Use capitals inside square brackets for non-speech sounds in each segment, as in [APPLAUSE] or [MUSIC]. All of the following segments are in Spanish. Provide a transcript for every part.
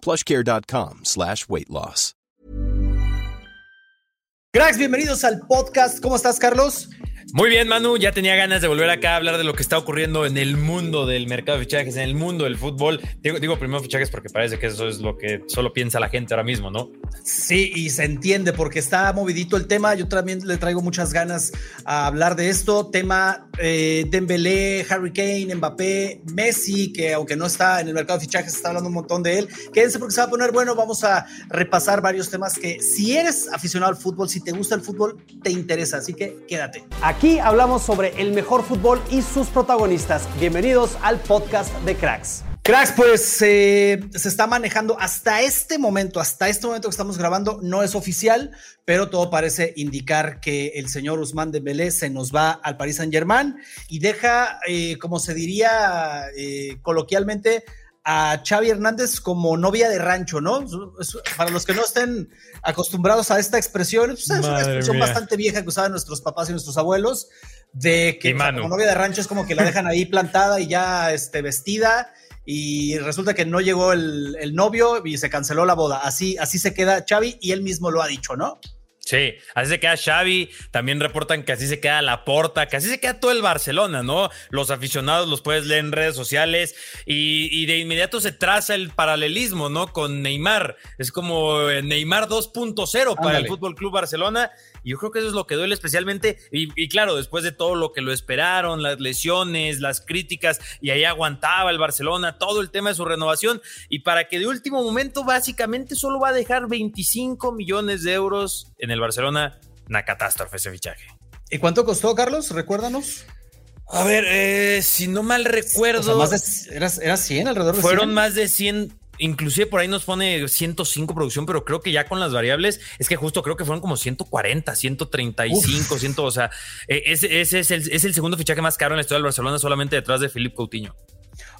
plushcare.com slash weight loss. Cracks, bienvenidos al podcast. ¿Cómo estás, Carlos? Muy bien, Manu. Ya tenía ganas de volver acá a hablar de lo que está ocurriendo en el mundo del mercado de fichajes, en el mundo del fútbol. Digo, digo primero fichajes porque parece que eso es lo que solo piensa la gente ahora mismo, ¿no? Sí, y se entiende porque está movidito el tema. Yo también le traigo muchas ganas a hablar de esto. Tema eh, Dembélé, Harry Kane, Mbappé, Messi, que aunque no está en el mercado de fichajes, está hablando un montón de él. Quédense porque se va a poner bueno. Vamos a repasar varios temas que si eres aficionado al fútbol, si te gusta el fútbol, te interesa. Así que quédate. Aquí hablamos sobre el mejor fútbol y sus protagonistas. Bienvenidos al podcast de Cracks. Cracks, pues eh, se está manejando hasta este momento, hasta este momento que estamos grabando, no es oficial, pero todo parece indicar que el señor Usman Dembélé se nos va al Paris Saint Germain y deja, eh, como se diría eh, coloquialmente, a Xavi Hernández como novia de rancho, ¿no? Para los que no estén acostumbrados a esta expresión, pues, es una expresión mía. bastante vieja que usaban nuestros papás y nuestros abuelos, de que o sea, como novia de rancho es como que la dejan ahí plantada y ya este, vestida y resulta que no llegó el, el novio y se canceló la boda. Así, así se queda Xavi y él mismo lo ha dicho, ¿no? Sí, así se queda Xavi, también reportan que así se queda Laporta, que así se queda todo el Barcelona, ¿no? Los aficionados los puedes leer en redes sociales y, y de inmediato se traza el paralelismo, ¿no? Con Neymar, es como Neymar 2.0 para Ándale. el Fútbol Club Barcelona y yo creo que eso es lo que duele especialmente y, y claro, después de todo lo que lo esperaron, las lesiones, las críticas y ahí aguantaba el Barcelona, todo el tema de su renovación y para que de último momento básicamente solo va a dejar 25 millones de euros en el Barcelona, una catástrofe ese fichaje. ¿Y cuánto costó, Carlos? Recuérdanos. A ver, eh, si no mal recuerdo, O sea, más de, era, era 100 alrededor de fueron 100. más de 100, inclusive por ahí nos pone 105 producción, pero creo que ya con las variables, es que justo creo que fueron como 140, 135, 100, o sea, eh, ese, ese es, el, es el segundo fichaje más caro en la historia del Barcelona, solamente detrás de Filipe Coutinho.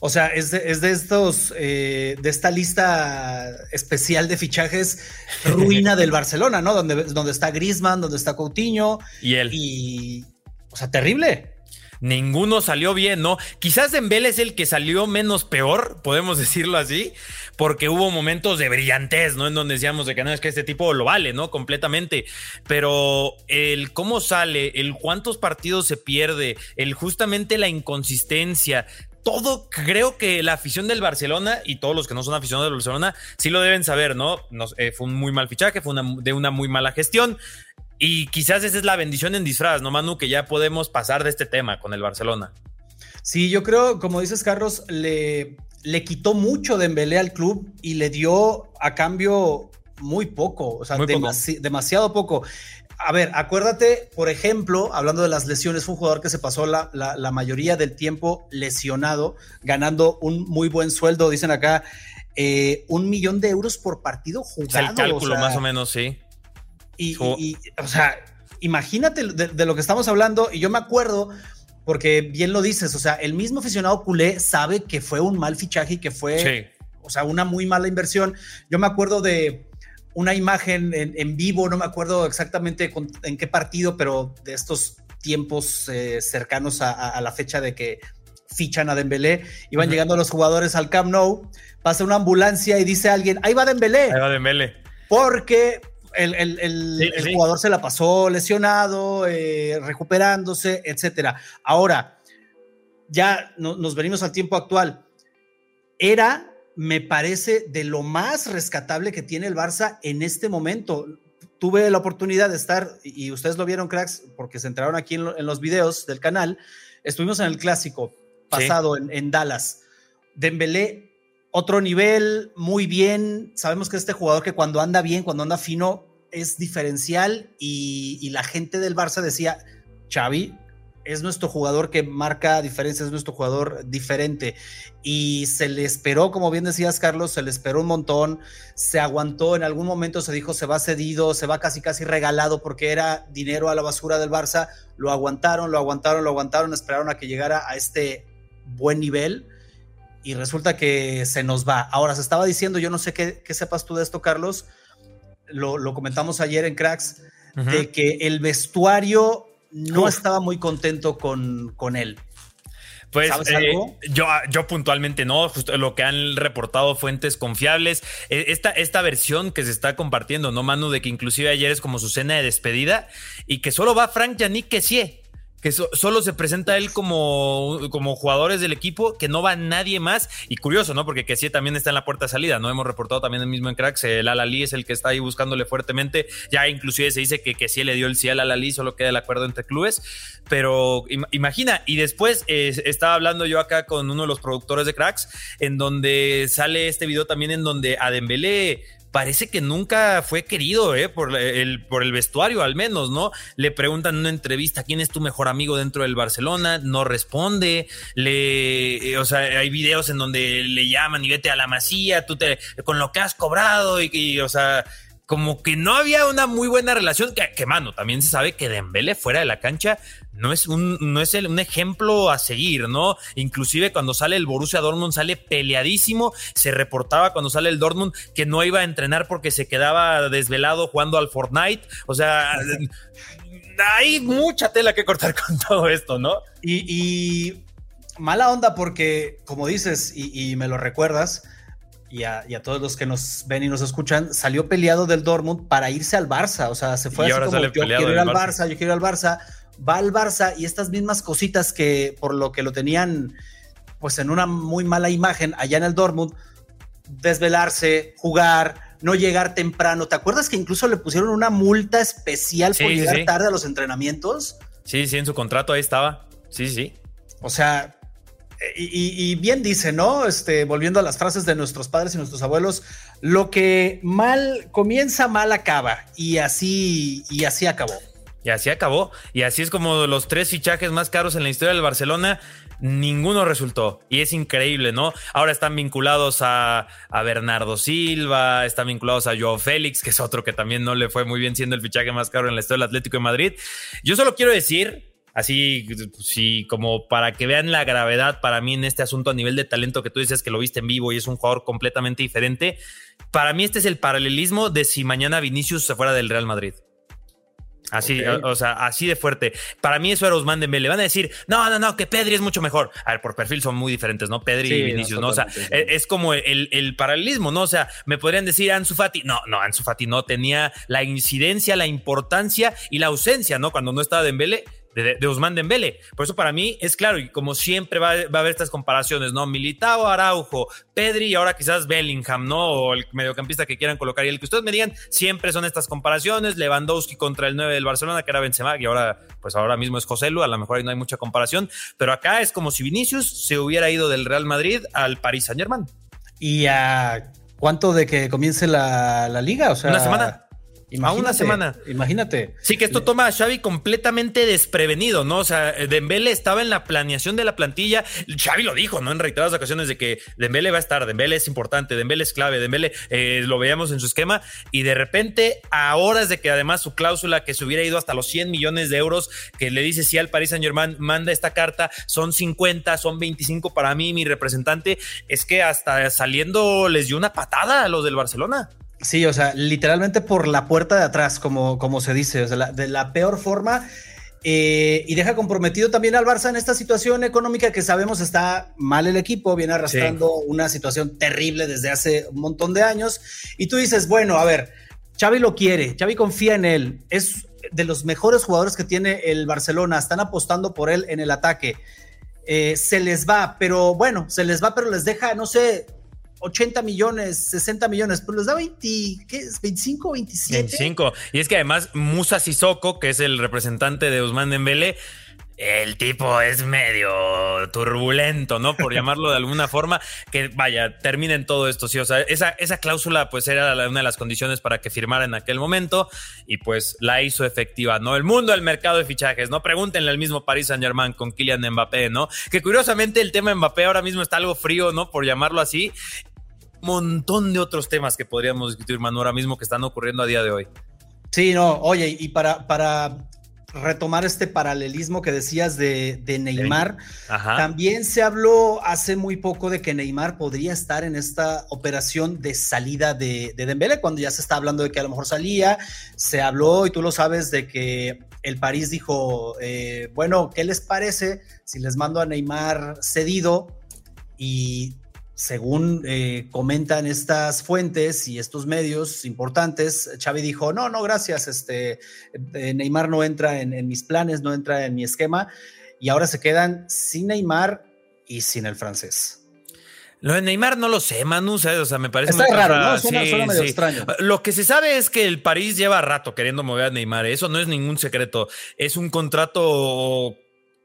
O sea, es de, es de estos, eh, de esta lista especial de fichajes [LAUGHS] ruina del Barcelona, ¿no? Donde, donde está Griezmann, donde está Coutinho. Y él. Y, o sea, terrible. Ninguno salió bien, ¿no? Quizás Dembélé es el que salió menos peor, podemos [LAUGHS] decirlo así, porque hubo momentos de brillantez, ¿no? En donde decíamos de que no es que este tipo lo vale, ¿no? Completamente. Pero el cómo sale, el cuántos partidos se pierde, el justamente la inconsistencia, todo creo que la afición del Barcelona y todos los que no son aficionados del Barcelona sí lo deben saber, ¿no? Nos- eh, fue un muy mal fichaje, fue de una muy mala gestión. Y quizás esa es la bendición en disfraz, ¿no, Manu? Que ya podemos pasar de este tema con el Barcelona. Sí, yo creo, como dices, Carlos, le, le quitó mucho Dembélé al club y le dio a cambio muy poco, o sea, Muy poco. demasi- demasiado poco. A ver, acuérdate, por ejemplo, hablando de las lesiones, fue un jugador que se pasó la, la- la mayoría del tiempo lesionado, ganando un muy buen sueldo, dicen acá, eh, un millón de euros por partido Es jugado. el cálculo, o sea, más o menos, sí. Y, y, o sea, imagínate de, de lo que estamos hablando, y yo me acuerdo, porque bien lo dices, o sea, el mismo aficionado culé sabe que fue un mal fichaje y que fue, Sí. o sea, una muy mala inversión. Yo me acuerdo de una imagen en, en vivo, no me acuerdo exactamente con- en qué partido, pero de estos tiempos eh, cercanos a, a- a la fecha de que fichan a Dembélé, iban llegando los jugadores al Camp Nou, pasa una ambulancia y dice alguien, ahí va Dembélé Ahí va Dembélé. porque el, el- el- Sí, el sí. jugador se la pasó lesionado, eh, recuperándose, etcétera. Ahora, ya no- nos venimos al tiempo actual. Era me parece de lo más rescatable que tiene el Barça en este momento. Tuve la oportunidad de estar, y ustedes lo vieron, cracks, porque se entraron aquí en, los videos del canal. Estuvimos en el clásico pasado en, en, Dallas. Dembélé, otro nivel, muy bien. Sabemos que este jugador que cuando anda bien, cuando anda fino, es diferencial. Y, la gente del Barça decía, Xavi, es nuestro jugador que marca diferencia, es nuestro jugador diferente. Y se le esperó, como bien decías, Carlos, se le esperó un montón, se aguantó, en algún momento se dijo se va cedido, se va casi casi regalado porque era dinero a la basura del Barça. Lo aguantaron, lo aguantaron, lo aguantaron, esperaron a que llegara a este buen nivel. Y resulta que se nos va. Ahora, se estaba diciendo, yo no sé qué, sepas tú de esto, Carlos, lo, comentamos ayer en Cracks, de que el vestuario no estaba muy contento con, con él. Pues eh, yo, yo puntualmente no, justo lo que han reportado fuentes confiables. Eh, esta, esta versión que se está compartiendo, ¿no, Manu? De que inclusive ayer es como su cena de despedida y que solo va Frank Yannick Kessie que solo se presenta él como, como jugadores del equipo, que no va nadie más. Y curioso, ¿no? Porque que también está en la puerta de salida, ¿no? Hemos reportado también el mismo en Cracks, el Alali es el que está ahí buscándole fuertemente. Ya inclusive se dice que, que sí le dio el sí al Alali, solo queda el acuerdo entre clubes. Pero imagina, y después eh, estaba hablando yo acá con uno de los productores de Cracks, en donde sale este video también en donde a Dembélé parece que nunca fue querido ¿eh? por, el, por el vestuario, al menos, ¿no? Le preguntan en una entrevista quién es tu mejor amigo dentro del Barcelona, no responde, le, eh, o sea, hay videos en donde le llaman y vete a la masía, tú te, con lo que has cobrado y, y o sea, como que no había una muy buena relación, que, mano, también se sabe que Dembele fuera de la cancha no es un, no es un ejemplo a seguir, ¿no? Inclusive cuando sale el Borussia Dortmund sale peleadísimo, se reportaba cuando sale el Dortmund que no iba a entrenar porque se quedaba desvelado jugando al Fortnite, o sea, [LAUGHS] hay mucha tela que cortar con todo esto, ¿no? Y, mala onda porque, como dices, y me lo recuerdas, y a, todos los que nos ven y nos escuchan, salió peleado del Dortmund para irse al Barça. O sea, se fue así como yo quiero ir al Barça. yo quiero ir al Barça, va al Barça y estas mismas cositas que por lo que lo tenían pues en una muy mala imagen allá en el Dortmund, desvelarse, jugar, no llegar temprano. ¿Te acuerdas que incluso le pusieron una multa especial por llegar tarde a los entrenamientos? Sí, sí, en su contrato ahí estaba. Sí, sí. O sea, y, bien dice, ¿no? Este, volviendo a las frases de nuestros padres y nuestros abuelos, lo que mal comienza, mal acaba. Y así, y así acabó. Y así acabó. Y así es como los tres fichajes más caros en la historia del Barcelona, ninguno resultó. Y es increíble, ¿no? Ahora están vinculados a, Bernardo Silva, están vinculados a Joao Félix, que es otro que también no le fue muy bien siendo el fichaje más caro en la historia del Atlético de Madrid. Yo solo quiero decir así, sí, como para que vean la gravedad para mí en este asunto a nivel de talento que tú dices que lo viste en vivo y es un jugador completamente diferente. Para mí este es el paralelismo de si mañana Vinicius se fuera del Real Madrid. Así, o, sea, así de fuerte. Para mí eso era Usman Dembélé. Van a decir, no, no, no, que Pedri es mucho mejor. A ver, por perfil son muy diferentes, ¿no? Pedri y Vinicius, ¿no? O sea, e, es como el, el, paralelismo, ¿no? O sea, me podrían decir Ansu Fati. No, no, Ansu Fati no tenía la incidencia, la importancia y la ausencia, ¿no? Cuando no estaba Dembélé de, de Usman Dembele. Por eso para mí es claro, y como siempre va, a haber estas comparaciones, ¿no? Militao, Araujo, Pedri y ahora quizás Bellingham, ¿no? O el mediocampista que quieran colocar. Y el que ustedes me digan, siempre son estas comparaciones. Lewandowski contra el 9 del Barcelona, que era Benzema, y ahora, pues ahora mismo es José Lu, a lo mejor ahí no hay mucha comparación. Pero acá es como si Vinicius se hubiera ido del Real Madrid al Paris Saint Germain. ¿Y a cuánto de que comience la, la liga? O sea, una semana a una semana. Imagínate. Sí, que esto toma a Xavi completamente desprevenido, ¿no? O sea, Dembele estaba en la planeación de la plantilla. Xavi lo dijo, ¿no? En reiteradas ocasiones de que Dembele va a estar, Dembele es importante, Dembele es clave, Dembele eh, lo veíamos en su esquema y de repente a horas de que además su cláusula que se hubiera ido hasta los 100 millones de euros que le dice sí al Paris Saint Germain manda esta carta, son 50, son 25 para mí, mi representante, es que hasta saliendo les dio una patada a los del Barcelona. Sí, o sea, literalmente por la puerta de atrás, como, como se dice, o sea, de la peor forma. Eh, y deja comprometido también al Barça en esta situación económica que sabemos está mal el equipo, viene arrastrando una situación terrible desde hace un montón de años. Y tú dices, bueno, a ver, Xavi lo quiere, Xavi confía en él, es de los mejores jugadores que tiene el Barcelona, están apostando por él en el ataque. Eh, se les va, pero bueno, se les va, pero les deja, no sé, 80 millones, 60 millones, pero les da 20, ¿qué es? 25, 27. 25. Y es que además Musa Sissoko, que es el representante de Usman Dembélé, el tipo es medio turbulento, ¿no? Por llamarlo de alguna forma, que vaya, terminen todo esto, sí, o sea, esa, esa cláusula pues era una de las condiciones para que firmara en aquel momento y pues la hizo efectiva, ¿no? El mundo del mercado de fichajes, ¿no? Pregúntenle al mismo Paris Saint Germain con Kylian Mbappé, ¿no? Que curiosamente el tema Mbappé ahora mismo está algo frío, ¿no? Por llamarlo así. Montón de otros temas que podríamos discutir, Manu, ahora mismo que están ocurriendo a día de hoy. Sí, no, oye, y para, para retomar este paralelismo que decías de, Neymar. También se habló hace muy poco de que Neymar podría estar en esta operación de salida de, de Dembélé, cuando ya se está hablando de que a lo mejor salía. Se habló, y tú lo sabes, de que el París dijo, eh, bueno, ¿qué les parece si les mando a Neymar cedido? Y según eh, comentan estas fuentes y estos medios importantes, Xavi dijo, no, no, gracias, este, eh, Neymar no entra en, mis planes, no entra en mi esquema, y ahora se quedan sin Neymar y sin el francés. Lo de Neymar no lo sé, Manu, o sea, me parece muy raro, ¿no? Suena, medio extraño. Lo que se sabe es que el París lleva rato queriendo mover a Neymar, eso no es ningún secreto, es un contrato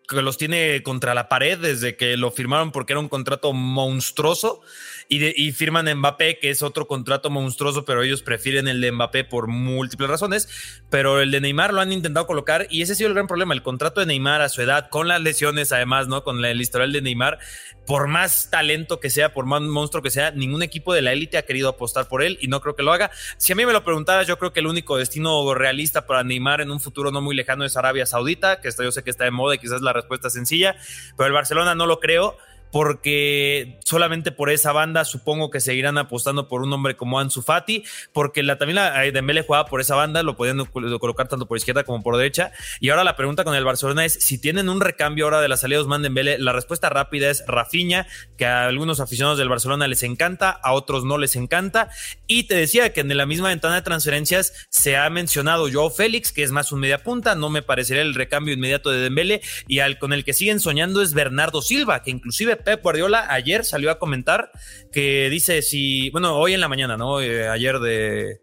que los tiene contra la pared desde que lo firmaron porque era un contrato monstruoso y, firman Mbappé, que es otro contrato monstruoso, pero ellos prefieren el de Mbappé por múltiples razones. Pero el de Neymar lo han intentado colocar y ese ha sido el gran problema. El contrato de Neymar a su edad, con las lesiones, además, ¿no? Con el historial de Neymar, por más talento que sea, por más monstruo que sea, ningún equipo de la élite ha querido apostar por él y no creo que lo haga. Si a mí me lo preguntaras, yo creo que el único destino realista para Neymar en un futuro no muy lejano es Arabia Saudita, que yo sé que está de moda y quizás la respuesta sencilla, pero el Barcelona no lo creo porque solamente por esa banda supongo que seguirán apostando por un hombre como Ansu Fati, porque la, también la, Dembélé jugaba por esa banda, lo podían colocar tanto por izquierda como por derecha. Y ahora la pregunta con el Barcelona es si tienen un recambio ahora de la salida de Osman Dembélé. La respuesta rápida es Rafinha, que a algunos aficionados del Barcelona les encanta, a otros no les encanta. Y te decía que en la misma ventana de transferencias se ha mencionado Joao Félix, que es más un media punta, no me parecería el recambio inmediato de Dembélé, y al con el que siguen soñando es Bernardo Silva, que inclusive Pep Guardiola ayer salió a comentar que dice si, bueno, hoy en la mañana, ¿no? Eh, ayer de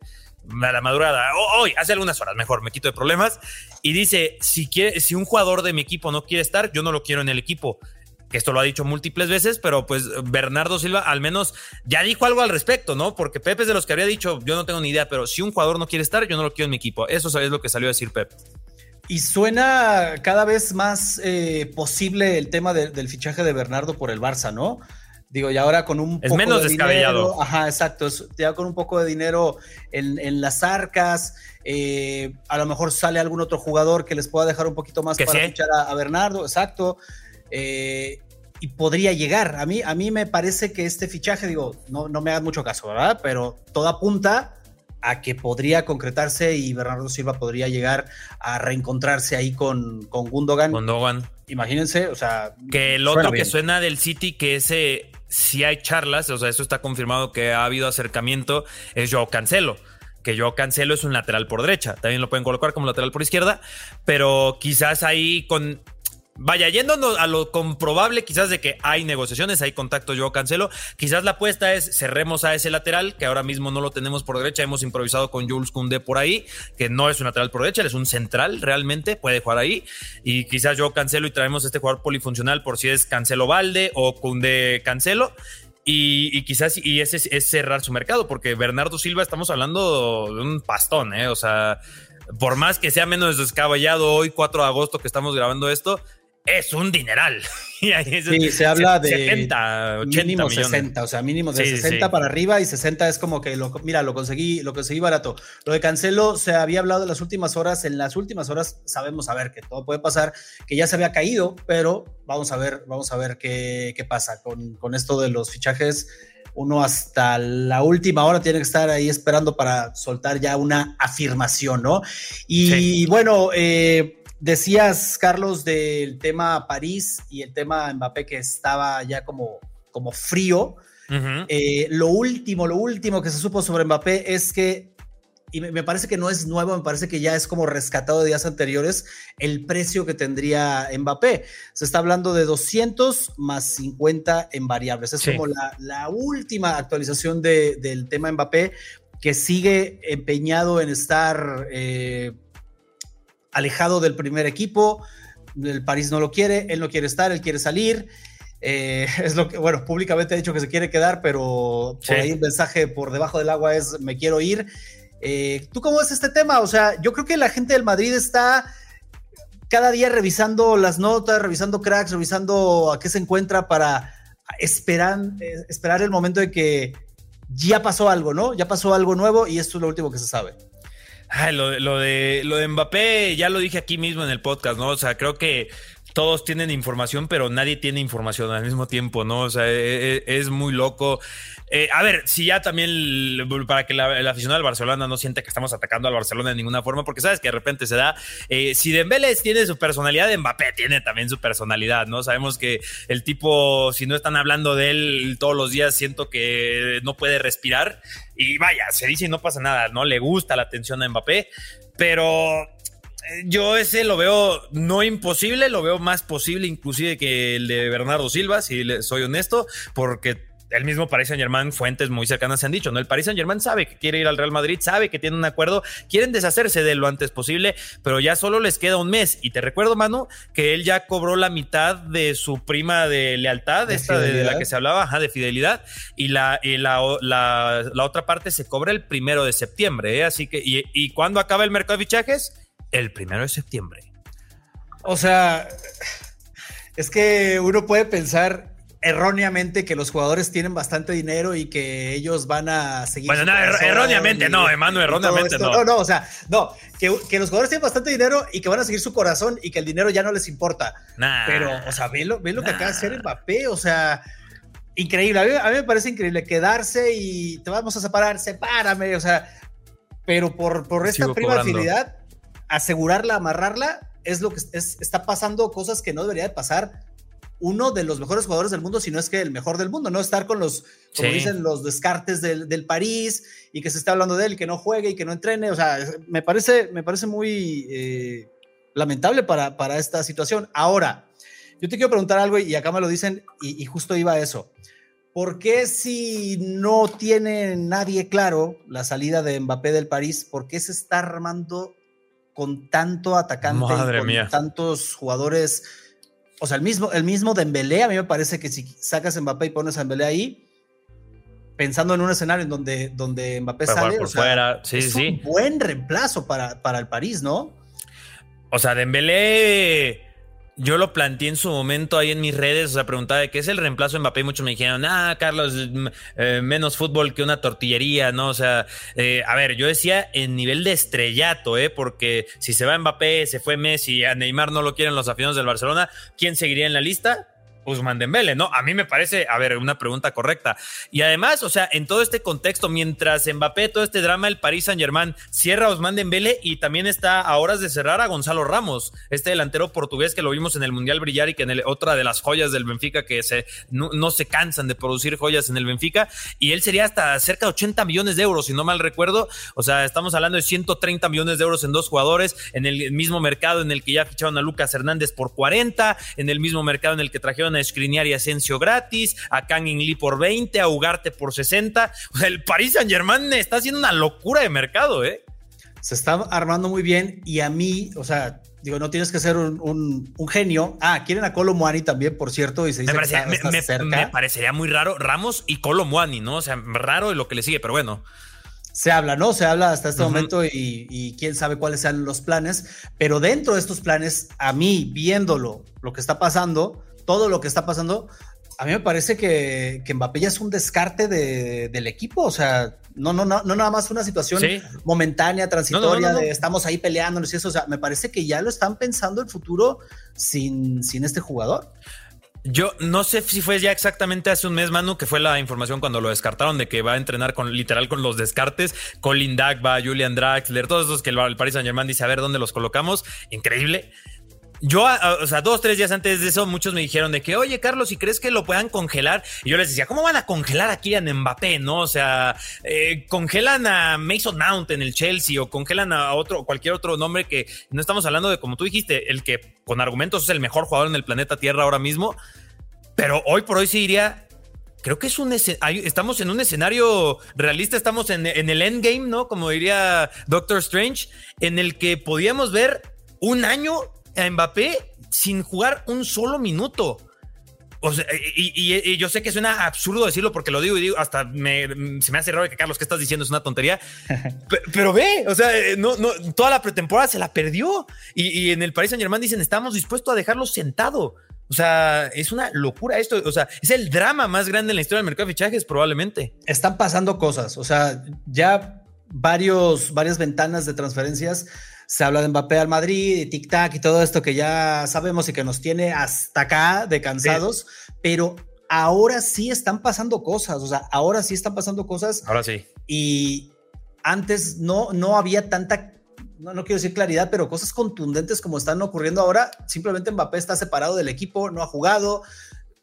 la madrugada, hoy, hace algunas horas, mejor, me quito de problemas, y dice, si, quiere, si un jugador de mi equipo no quiere estar, yo no lo quiero en el equipo. Que esto lo ha dicho múltiples veces, pero pues Bernardo Silva al menos ya dijo algo al respecto, ¿no? Porque Pepe es de los que habría dicho, yo no tengo ni idea, pero si un jugador no quiere estar, yo no lo quiero en mi equipo. Eso es lo que salió a decir Pep. Y suena cada vez más eh, posible el tema del fichaje de Bernardo por el Barça, ¿no? Digo, y ahora con un es menos descabellado. ajá, exacto. ya con un poco de dinero en, las arcas. Eh, a lo mejor sale algún otro jugador que les pueda dejar un poquito más para fichar a, Bernardo. Exacto. Eh, y podría llegar. A mí, a mí me parece que este fichaje, digo, no, no me hagas mucho caso, ¿verdad? Pero todo apunta a que podría concretarse y Bernardo Silva podría llegar a reencontrarse ahí con, con Gundogan. Gundogan. Imagínense, o sea. Que el otro que suena del City, que ese si hay charlas, o sea, eso está confirmado que ha habido acercamiento, es Joao Cancelo. Que yo Cancelo es un lateral por derecha. También lo pueden colocar como lateral por izquierda. Pero quizás ahí con Vaya, yendo a lo comprobable quizás de que hay negociaciones, hay contacto, yo cancelo. Quizás la apuesta es cerremos a ese lateral, que ahora mismo no lo tenemos por derecha. Hemos improvisado con Jules Koundé por ahí, que no es un lateral por derecha, es un central realmente, puede jugar ahí. Y quizás yo cancelo y traemos este jugador polifuncional por si es Cancelo Valde o Koundé Cancelo. Y, quizás, y ese es cerrar su mercado, porque Bernardo Silva estamos hablando de un pastón, ¿eh? O sea, por más que sea menos descabellado hoy, 4 de agosto, que estamos grabando esto, es un dineral. [LAUGHS] sí, se habla de 70, 80 mínimo 60, o sea, mínimo de 60 para arriba y 60 es como que, lo, mira, lo conseguí, lo conseguí barato. Lo de Cancelo se había hablado en las últimas horas, en las últimas horas sabemos a ver que todo puede pasar, que ya se había caído, pero vamos a ver, vamos a ver qué, qué pasa con, con esto de los fichajes. Uno hasta la última hora tiene que estar ahí esperando para soltar ya una afirmación, ¿no? Y bueno, eh, Decías, Carlos, del tema París y el tema Mbappé que estaba ya como, como frío. Eh, lo último, lo último que se supo sobre Mbappé es que y me, parece que no es nuevo, me parece que ya es como rescatado de días anteriores el precio que tendría Mbappé. Se está hablando de 200 más 50 en variables. Es como la, última actualización del tema Mbappé que sigue empeñado en estar eh, alejado del primer equipo. El París no lo quiere, él no quiere estar, él quiere salir. Eh, [LAUGHS] es lo que, bueno, públicamente ha dicho que se quiere quedar, pero por ahí el mensaje por debajo del agua es me quiero ir. Eh, ¿Tú cómo ves este tema? O sea, yo creo que la gente del Madrid está cada día revisando las notas, revisando cracks, revisando a qué se encuentra para esperar, eh, esperar el momento de que ya pasó algo, ¿no? Ya pasó algo nuevo y esto es lo último que se sabe. Lo, lo, de, lo de Mbappé, ya lo dije aquí mismo en el podcast, ¿no? O sea, creo que todos tienen información, pero nadie tiene información al mismo tiempo, ¿no? O sea, e, e, es, muy loco. Eh, a ver, si ya también, para que la, el aficionado del Barcelona no siente que estamos atacando al Barcelona de ninguna forma, porque sabes que de repente se da. Eh, si Dembélé tiene su personalidad, Mbappé tiene también su personalidad, ¿no? Sabemos que el tipo, si no están hablando de él todos los días, siento que no puede respirar. Y vaya, se dice y no pasa nada, ¿no? Le gusta la atención a Mbappé, pero yo ese lo veo no imposible, lo veo más posible inclusive que el de Bernardo Silva, si soy honesto, porque el mismo Paris Saint Germain, fuentes muy cercanas se han dicho, ¿no? El Paris Saint Germain sabe que quiere ir al Real Madrid, sabe que tiene un acuerdo, quieren deshacerse de él lo antes posible, pero ya solo les queda un mes. Y te recuerdo, Manu, que él ya cobró la mitad de su prima de lealtad, esta de, la que se hablaba, de fidelidad, y la, la, otra parte se cobra el primero de septiembre, ¿eh? Así que, ¿y, y cuándo acaba el mercado de fichajes? el primero de septiembre. O sea, es que uno puede pensar erróneamente que los jugadores tienen bastante dinero y que ellos van a seguir. Bueno, no, erróneamente no, Emanuel, erróneamente no. No, no, o sea, no, que, los jugadores tienen bastante dinero y que van a seguir su corazón y que el dinero ya no les importa. Pero, o sea, ve lo, lo que acaba de hacer Mbappé, o sea, increíble. A mí, me parece increíble quedarse y te vamos a separar, sepárame, o sea, pero por, por esta privacidad asegurarla, amarrarla, es lo que está pasando cosas que no debería de pasar uno de los mejores jugadores del mundo, si no es que el mejor del mundo, no estar con los, como dicen, los descartes del, París y que se está hablando de él, que no juegue y que no entrene. O sea, me parece, me parece muy eh, lamentable para, para esta situación. Ahora, yo te quiero preguntar algo y acá me lo dicen y, y justo iba a eso. ¿Por qué si no tiene nadie claro la salida de Mbappé del París, por qué se está armando con tanto atacante, con tantos jugadores. O sea, el mismo, el mismo Dembélé, a mí me parece que si sacas Mbappé y pones a Dembélé ahí, pensando en un escenario en donde, donde Mbappé sale, por fuera. Sí, es un buen reemplazo para, para el París, ¿no? O sea, Dembélé yo lo planteé en su momento ahí en mis redes, o sea, preguntaba de qué es el reemplazo de Mbappé muchos me dijeron, ah, Carlos, mm, eh, menos fútbol que una tortillería, ¿no? O sea, eh, a ver, yo decía en nivel de estrellato, ¿eh? Porque si se va Mbappé, se fue Messi, a Neymar no lo quieren los aficionados del Barcelona, ¿quién seguiría en la lista? Usman Dembele, ¿no? A mí me parece, a ver, una pregunta correcta. Y además, o sea, en todo este contexto, mientras Mbappé, todo este drama, el Paris Saint Germain cierra a Usman Dembele y también está a horas de cerrar a Gonzalo Ramos, este delantero portugués que lo vimos en el Mundial brillar y que en otra de las joyas del Benfica que se, no, se cansan de producir joyas en el Benfica. Y él sería hasta cerca de 80 millones de euros, si no mal recuerdo. O sea, estamos hablando de 130 millones de euros en dos jugadores, en el mismo mercado en el que ya ficharon a Lucas Hernández por 40, en el mismo mercado en el que trajeron a Skriniar y Asensio gratis, a Kang Lee por 20, a Ugarte por 60. O sea, el Paris Saint Germain está haciendo una locura de mercado, ¿eh? Se está armando muy bien y a mí, o sea, digo, no tienes que ser un, genio. Ah, quieren a Colo Muani también, por cierto, y se dice me, parecería muy raro Ramos y Colo Muani, ¿no? O sea, raro lo que le sigue, pero bueno se habla, ¿no? Se habla hasta este momento y, quién sabe cuáles sean los planes, pero dentro de estos planes, a mí, viéndolo, lo que está pasando, todo lo que está pasando, a mí me parece que, que Mbappé ya es un descarte del equipo, o sea, no, no, no, no nada más una situación momentánea, transitoria, de estamos ahí peleándonos y eso, o sea, me parece que ya lo están pensando el futuro sin, sin este jugador. Yo no sé si fue ya exactamente hace un mes, Manu, que fue la información cuando lo descartaron de que va a entrenar con literal con los descartes. Colin Dagba, Julian Draxler, todos esos que el Paris Saint Germain dice a ver dónde los colocamos. Increíble. Yo, o sea, dos, tres días antes de eso, muchos me dijeron de que, oye, Carlos, si crees que lo puedan congelar? Y yo les decía, ¿cómo van a congelar aquí a Mbappé? No, o sea, eh, congelan a Mason Mount en el Chelsea o congelan a otro, cualquier otro nombre que no estamos hablando de, como tú dijiste, el que con argumentos es el mejor jugador en el planeta Tierra ahora mismo. Pero hoy por hoy sí diría, creo que es un estamos en un escenario realista, estamos en, en el endgame, ¿no? Como diría Doctor Strange, en el que podíamos ver un año a Mbappé sin jugar un solo minuto. O sea, y, yo sé que suena absurdo decirlo porque lo digo y digo, hasta me, se me hace raro que Carlos, ¿qué estás diciendo? Es una tontería. [LAUGHS] pero, ve, o sea, eh, no, no, toda la pretemporada se la perdió. Y, en el Paris Saint Germain dicen, estamos dispuestos a dejarlo sentado. O sea, es una locura esto. O sea, es el drama más grande en la historia del mercado de fichajes, probablemente. Están pasando cosas. O sea, ya varios, varias ventanas de transferencias se habla de Mbappé al Madrid, de tic-tac y todo esto que ya sabemos y que nos tiene hasta acá de cansados, pero ahora sí están pasando cosas, o sea, ahora sí están pasando cosas. Ahora sí. Y antes no, no había tanta, no, no quiero decir claridad, pero cosas contundentes como están ocurriendo ahora. Simplemente Mbappé está separado del equipo, no ha jugado,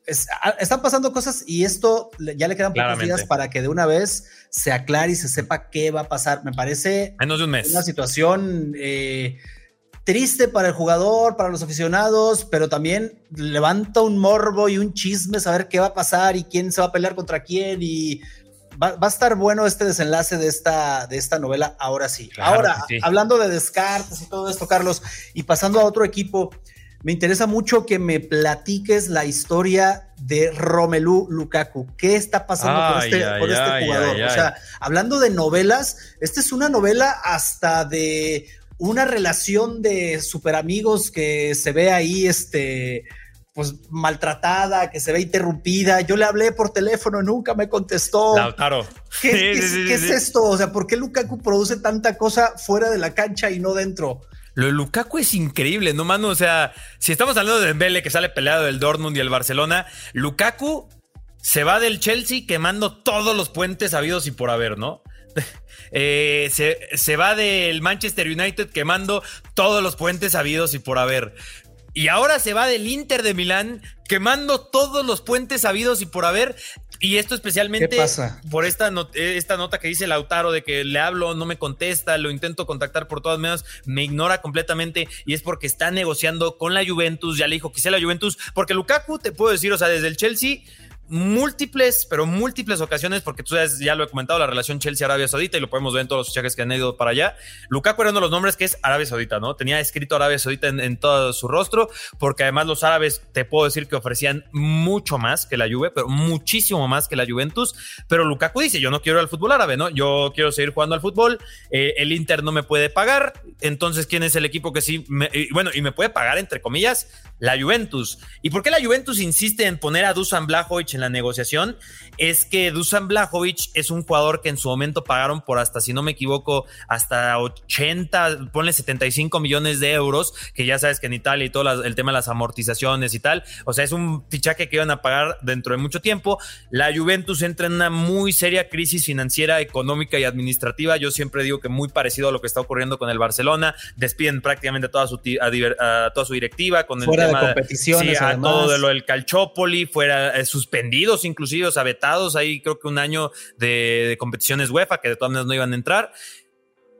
están pasando cosas y esto ya le quedan pocos días para que de una vez se aclare y se sepa qué va a pasar. Me parece Menos de un mes. una situación eh, triste para el jugador, para los aficionados, pero también levanta un morbo y un chisme saber qué va a pasar y quién se va a pelear contra quién y va, a estar bueno este desenlace de esta, de esta novela ahora sí. ahora, hablando de descartes y todo esto, Carlos, y pasando a otro equipo me interesa mucho que me platiques la historia de Romelu Lukaku. ¿Qué está pasando con este, este jugador? o sea, hablando de novelas, esta es una novela hasta de una relación de super amigos que se ve ahí, este, pues maltratada, que se ve interrumpida. Yo le hablé por teléfono, nunca me contestó. Claro. ¿Qué, es esto? O sea, ¿por qué Lukaku produce tanta cosa fuera de la cancha y no dentro? Lo de Lukaku es increíble, ¿no, mano? O sea, si estamos hablando de Dembele que sale peleado del Dortmund y el Barcelona, Lukaku se va del Chelsea quemando todos los puentes habidos y por haber, ¿no? [LAUGHS] Eh, se, se, va del Manchester United quemando todos los puentes habidos y por haber. Y ahora se va del Inter de Milán quemando todos los puentes habidos y por haber. Y esto especialmente por esta, esta nota que dice Lautaro de que le hablo, no me contesta, lo intento contactar por todas maneras, me ignora completamente y es porque está negociando con la Juventus, ya le dijo que sea la Juventus, porque Lukaku, te puedo decir, o sea, desde el Chelsea múltiples, pero múltiples ocasiones, porque tú sabes, ya lo he comentado, la relación Chelsea-Arabia Saudita y lo podemos ver en todos los fichajes que han ido para allá. Lukaku era uno de los nombres que es Arabia Saudita, ¿no? Tenía escrito Arabia Saudita en, todo su rostro, porque además los árabes, te puedo decir que ofrecían mucho más que la Juve, pero muchísimo más que la Juventus. Pero Lukaku dice, yo no quiero ir al fútbol árabe, ¿no? Yo quiero seguir jugando al fútbol, eh, el Inter no me puede pagar, entonces, ¿quién es el equipo que sí? bueno, y me puede pagar, entre comillas, la Juventus. ¿Y por qué la Juventus insiste en poner a Dusan Blajovic en la negociación? Es que Dusan Blajovic es un jugador que en su momento pagaron por hasta, si no me equivoco, hasta 80, ponle 75 millones de euros, que ya sabes que en Italia y todo el tema de las amortizaciones y tal, o sea, es un fichaje que iban a pagar dentro de mucho tiempo. La Juventus entra en una muy seria crisis financiera, económica y administrativa. Yo siempre digo que muy parecido a lo que está ocurriendo con el Barcelona. Despiden prácticamente toda su, toda su directiva con el de competiciones. Sí, a todo de lo del Calchópoli, fuera eh, suspendidos inclusive, o sea, vetados ahí creo que un año de, competiciones UEFA que de todas maneras no iban a entrar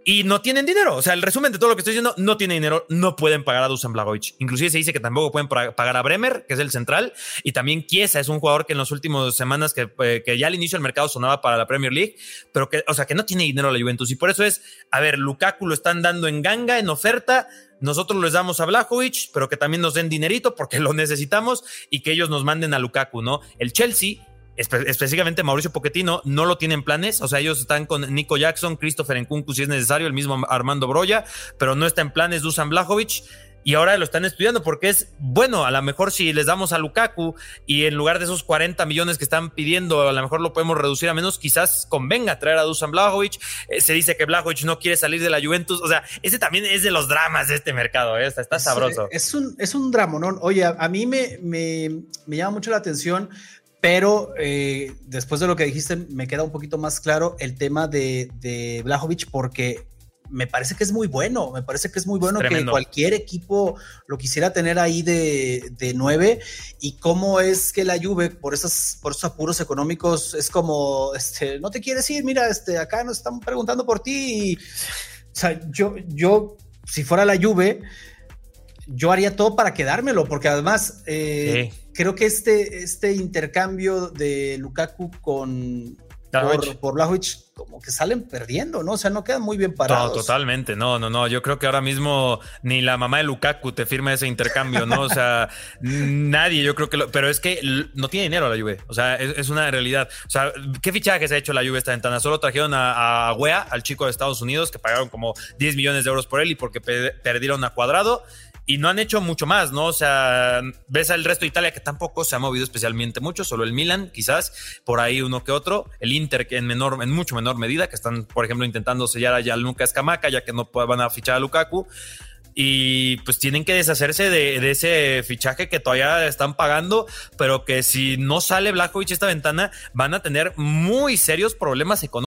y no tienen dinero. O sea, el resumen de todo lo que estoy diciendo, no tienen dinero, no pueden pagar a Dusan Blagovic. Inclusive se dice que tampoco pueden pagar a Bremer, que es el central, y también Chiesa es un jugador que en las últimas semanas, que, eh, que, ya al inicio del mercado sonaba para la Premier League, pero que, o sea, que no tiene dinero la Juventus. Y por eso es, a ver, Lukaku lo están dando en ganga, en oferta, nosotros les damos a Blajovic, pero que también nos den dinerito porque [LAUGHS] lo necesitamos y que ellos nos manden a Lukaku, ¿no? El Chelsea específicamente Mauricio Pochettino, no lo tienen planes. O sea, ellos están con Nico Jackson, Christopher Nkunku si es necesario, el mismo Armando Broya, pero no está en planes Dusan Blajovic. Y ahora lo están estudiando porque es bueno, a lo mejor si les damos a Lukaku y en lugar de esos 40 millones que están pidiendo, a lo mejor lo podemos reducir a menos, quizás convenga traer a Dusan Blajovic. Eh, se dice que Blajovic no quiere salir de la Juventus. O sea, ese también es de los dramas de este mercado. ¿eh? Está, sabroso. Es un, es un dramonón. Oye, a, mí me, me, me llama mucho la atención pero eh, después de lo que dijiste, me queda un poquito más claro el tema de, de Blajovic, porque me parece que es muy bueno, me parece que es muy bueno que cualquier equipo lo quisiera tener ahí de, de nueve. Y cómo es que la Juve por esos, por esos apuros económicos es como, este, no te quieres ir, mira, este, acá nos están preguntando por ti y, o sea, yo, yo, si fuera la Juve, yo haría todo para quedármelo, porque además eh, creo que este, este intercambio de Lukaku con por, por como que salen perdiendo, ¿no? O sea, no quedan muy bien parados. No, totalmente, no, no, no. Yo creo que ahora mismo ni la mamá de Lukaku te firma ese intercambio, ¿no? O sea, [LAUGHS] nadie, yo creo que lo, pero es que no tiene dinero la Juve. O sea, es, una realidad. O sea, ¿qué fichajes ha hecho la Juve esta ventana? Solo trajeron a, a Wea, al chico de Estados Unidos, que pagaron como 10 millones de euros por él y porque perdieron a Cuadrado y no han hecho mucho más, ¿no? O sea, ves al resto de Italia que tampoco se ha movido especialmente mucho, solo el Milan, quizás, por ahí uno que otro, el Inter que en menor, en mucho menor medida, que están, por ejemplo, intentando sellar a Lucas Camaca, ya que no van a fichar a Lukaku. Y pues tienen que deshacerse de, de, ese fichaje que todavía están pagando, pero que si no sale Blajovic esta ventana, van a tener muy serios problemas económicos.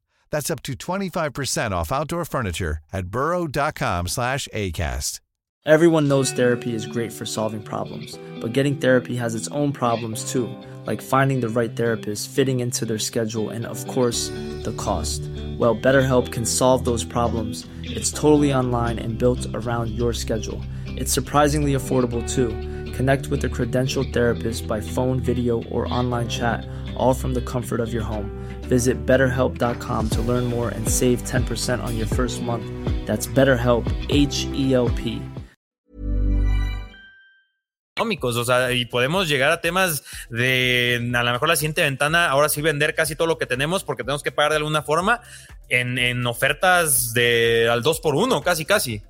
That's up to 25% off outdoor furniture at burrow.com slash ACAST. Everyone knows therapy is great for solving problems, but getting therapy has its own problems too, like finding the right therapist, fitting into their schedule, and of course, the cost. Well, BetterHelp can solve those problems. It's totally online and built around your schedule. It's surprisingly affordable too. Connect with a credentialed therapist by phone, video, or online chat, all from the comfort of your home. Visit betterhelp.com to learn more and save 10% on your first month. That's BetterHelp, H E L P. O sea, y podemos llegar a temas de a lo mejor la siguiente ventana, ahora sí vender casi todo lo que tenemos porque tenemos que pagar de alguna forma en, en ofertas de al 2 por 1 casi, casi.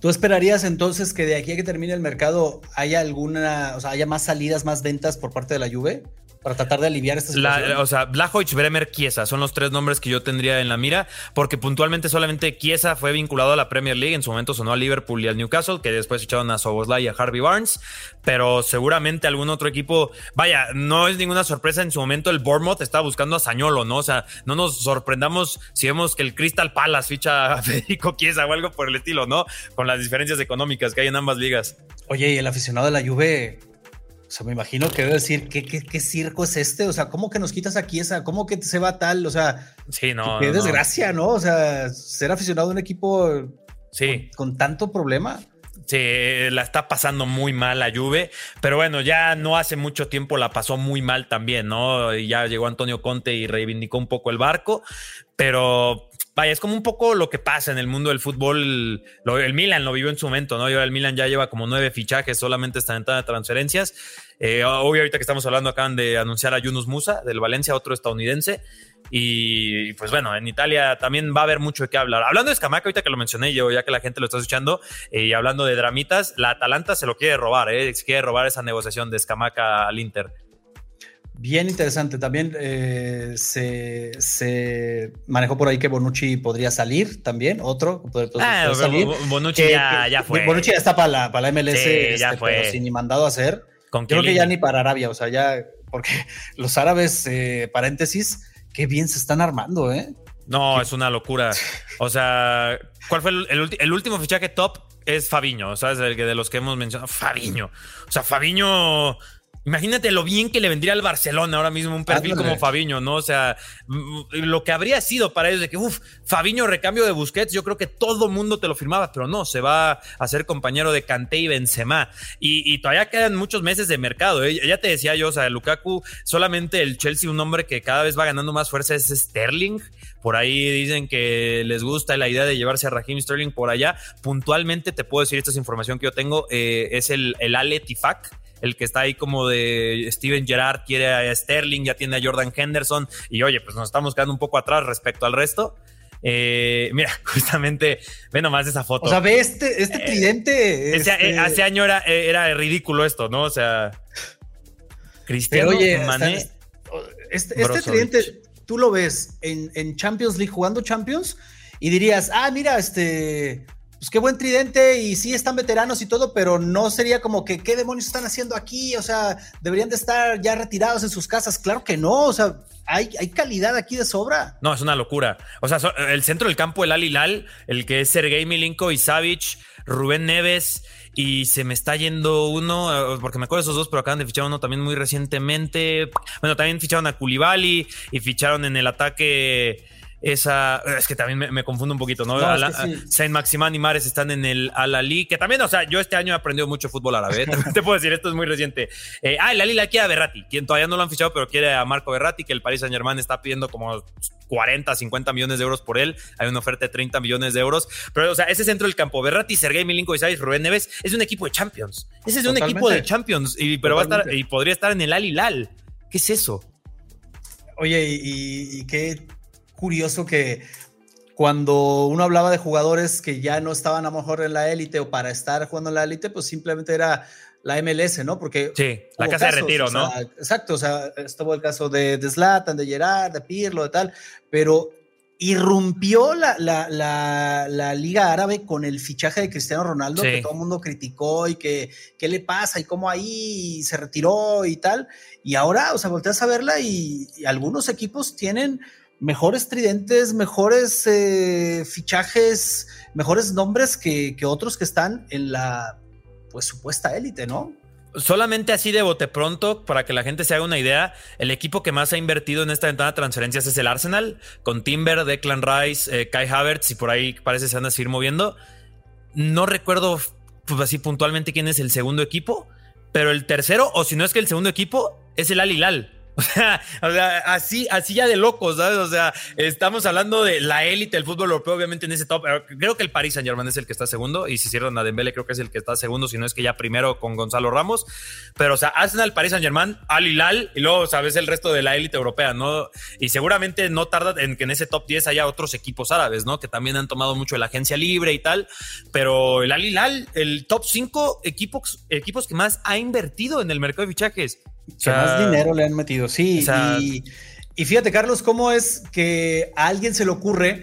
¿Tú esperarías entonces que de aquí a que termine el mercado haya alguna, o sea, haya más salidas, más ventas por parte de la Juve? Para tratar de aliviar esta situación. o sea, Blajovic, Bremer, Chiesa son los tres nombres que yo tendría en la mira, porque puntualmente solamente Chiesa fue vinculado a la Premier League, en su momento sonó a Liverpool y al Newcastle, que después echaron a Soboslai y a Harvey Barnes, pero seguramente algún otro equipo, vaya, no es ninguna sorpresa, en su momento el Bournemouth estaba buscando a Sañolo, ¿no? O sea, no nos sorprendamos si vemos que el Crystal Palace ficha a [LAUGHS] Federico Chiesa o algo por el estilo, ¿no? Con las diferencias económicas que hay en ambas ligas. Oye, y el aficionado de la Juve o sea, me imagino que debe decir, ¿qué, qué, circo es este? O sea, ¿cómo que nos quitas aquí esa? ¿Cómo que se va tal? O sea, sí, no, qué desgracia, ¿no? O sea, ser aficionado a un equipo sí. con, tanto problema. Sí, la está pasando muy mal la Juve, pero bueno, ya no hace mucho tiempo la pasó muy mal también, ¿no? Y ya llegó Antonio Conte y reivindicó un poco el barco, pero vaya, es como un poco lo que pasa en el mundo del fútbol. el Milan lo vivió en su momento, ¿no? Y ahora el Milan ya lleva como nueve fichajes solamente esta ventana de transferencias. Eh, obvio, ahorita que estamos hablando, acaban de anunciar a Yunus Musa del Valencia, otro estadounidense. Y pues bueno, en Italia también va a haber mucho de qué hablar. Hablando de Scamaca, ahorita que lo mencioné yo, ya que la gente lo está escuchando, eh, y hablando de dramitas, la Atalanta se lo quiere robar, ¿eh? Se quiere robar esa negociación de Scamaca al Inter. Bien interesante. También eh, se, manejó por ahí que Bonucci podría salir también, otro. Ah, Bonucci ya, fue. Bonucci ya está para la, para la MLS, ya este, fue. pero sin ni mandado a hacer. ¿Con Creo que ya ni para Arabia, o sea, ya, porque [LAUGHS] los árabes, eh, paréntesis, qué bien se están armando, ¿eh? No, es una locura. O sea, ¿cuál fue el, el, último fichaje top? Es Fabiño, ¿sabes? El que de los que hemos mencionado. Fabiño. O sea, Fabiño Imagínate lo bien que le vendría al Barcelona ahora mismo un perfil como Fabiño, ¿no? O sea, lo que habría sido para ellos de que, uff, Fabiño recambio de Busquets, yo creo que todo mundo te lo firmaba, pero no, se va a ser compañero de Kanté y Benzema. Y, todavía quedan muchos meses de mercado. ¿eh? Ya te decía yo, o sea, Lukaku, solamente el Chelsea, un hombre que cada vez va ganando más fuerza es Sterling. Por ahí dicen que les gusta la idea de llevarse a Raheem Sterling por allá. Puntualmente te puedo decir, esta es información que yo tengo, eh, es el, el Ale Tifak el que está ahí como de Steven Gerrard quiere a Sterling, ya tiene a Jordan Henderson y oye, pues nos estamos quedando un poco atrás respecto al resto. Eh, mira, [LAUGHS] justamente, ve nomás esa foto. O sea, ve este, este eh, tridente. Este... hace año era, era, ridículo esto, ¿no? O sea, Cristiano oye, este, este tridente, tú lo ves en, en Champions League jugando Champions y dirías, ah, mira, este pues qué buen tridente y sí están veteranos y todo, pero no sería como que qué demonios están haciendo aquí, o sea, deberían de estar ya retirados en sus casas. Claro que no, o sea, hay, calidad aquí de sobra. No, es una locura. O sea, el centro del campo, el Al Hilal, el que es Sergei Milinko y Savic, Rubén Neves, y se me está yendo uno, eh, porque me acuerdo de esos dos, pero acaban de fichar uno también muy recientemente. Bueno, también ficharon a Koulibaly y ficharon en el ataque esa. Es que también me, confundo un poquito, ¿no? Saint Maximán y Mares están en el Al-Ali, que también, o sea, yo este año he aprendido mucho fútbol árabe. ¿eh? te puedo decir, esto es muy reciente. Eh, ah, el Ali la quiere a Berratti, quien todavía no lo han fichado, pero quiere a Marco Berratti, que el Paris Saint Germain está pidiendo como 40, 50 millones de euros por él. Hay una oferta de 30 millones de euros. Pero, o sea, ese centro del campo, Berratti, Sergei Milinko, Isais, Rubén Neves, es un equipo de Champions. Ese es un equipo de Champions, y, pero va a estar, y podría estar en el Al Hilal. ¿Qué es eso? Oye, y, y qué curioso que cuando uno hablaba de jugadores que ya no estaban a lo mejor en la élite o para estar jugando en la élite, pues simplemente era la MLS, ¿no? Porque. Sí, la casa de retiro, ¿no? exacto, o sea, estuvo el caso de, de Zlatan, de Gerard, de Pirlo, de tal, pero irrumpió la, la, la, Liga Árabe con el fichaje de Cristiano Ronaldo, que todo el mundo criticó y que qué le pasa y cómo ahí se retiró y tal. Y ahora, o sea, volteas a verla y algunos equipos tienen mejores tridentes, mejores eh, fichajes, mejores nombres que, otros que están en la pues supuesta élite, ¿no? Solamente así de bote pronto, para que la gente se haga una idea, el equipo que más ha invertido en esta ventana de transferencias es el Arsenal, con Timber, Declan Rice, eh, Kai Havertz, y por ahí parece se van a seguir moviendo. No recuerdo pues, así puntualmente quién es el segundo equipo, pero el tercero, o si no es que el segundo equipo, es el Al Hilal. [LAUGHS] O sea, así, así ya de locos, ¿sabes? O sea, estamos hablando de la élite del fútbol europeo, obviamente en ese top. Creo que el Paris Saint Germain es el que está segundo, y si cierran a Dembele, creo que es el que está segundo, si no es que ya primero con Gonzalo Ramos. Pero, o sea, Arsenal, Paris Saint Germain, Al Hilal, y luego, sabes, el resto de la élite europea, ¿no? Y seguramente no tarda en que en ese top 10 haya otros equipos árabes, ¿no? Que también han tomado mucho de la agencia libre y tal. Pero el Al Hilal, el top 5 equipos, equipos que más ha invertido en el mercado de fichajes. Que más dinero le han metido, sí. y, fíjate, Carlos, cómo es que a alguien se le ocurre,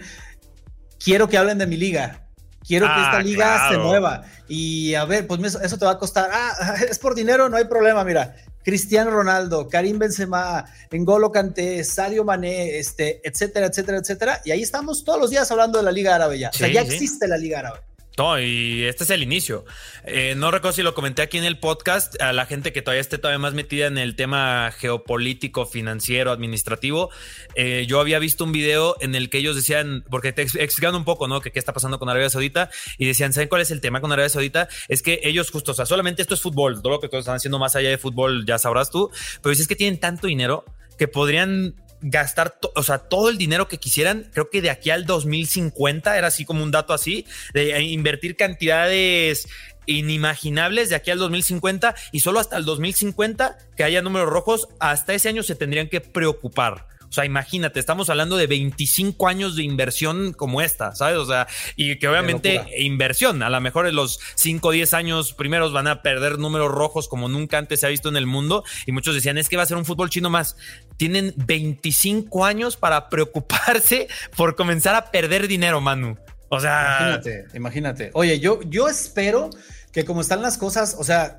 quiero que hablen de mi liga, quiero que esta ah, liga se mueva. Y a ver, pues eso te va a costar. Ah, es por dinero, no hay problema, mira. Cristiano Ronaldo, Karim Benzema, N'Golo Kanté, Sadio Mané, este, etcétera, etcétera, etcétera. Y ahí estamos todos los días hablando de la Liga Árabe ya. o sea, ya existe la Liga Árabe. No, y este es el inicio. Eh, no recuerdo si lo comenté aquí en el podcast, a la gente que todavía esté todavía más metida en el tema geopolítico, financiero, administrativo. Eh, yo había visto un video en el que ellos decían, porque te explicaban un poco, ¿no? Que qué está pasando con Arabia Saudita y decían, ¿saben cuál es el tema con Arabia Saudita? Es que ellos justo, o sea, solamente esto es fútbol, todo lo que están haciendo más allá de fútbol ya sabrás tú, pero es que tienen tanto dinero que podrían gastar, o sea, todo el dinero que quisieran, creo que de aquí al 2050 era así como un dato así, de invertir cantidades inimaginables de aquí al 2050 y solo hasta el 2050 que haya números rojos, hasta ese año se tendrían que preocupar. O sea, imagínate, estamos hablando de 25 años de inversión como esta, ¿sabes? O sea, y que obviamente inversión, a lo mejor en los 5 o 10 años primeros van a perder números rojos como nunca antes se ha visto en el mundo. Y muchos decían, es que va a ser un fútbol chino más. Tienen 25 años para [LAUGHS] preocuparse por comenzar a perder dinero, Manu. O sea. Imagínate, imagínate. Oye, yo, yo espero que como están las cosas, o sea,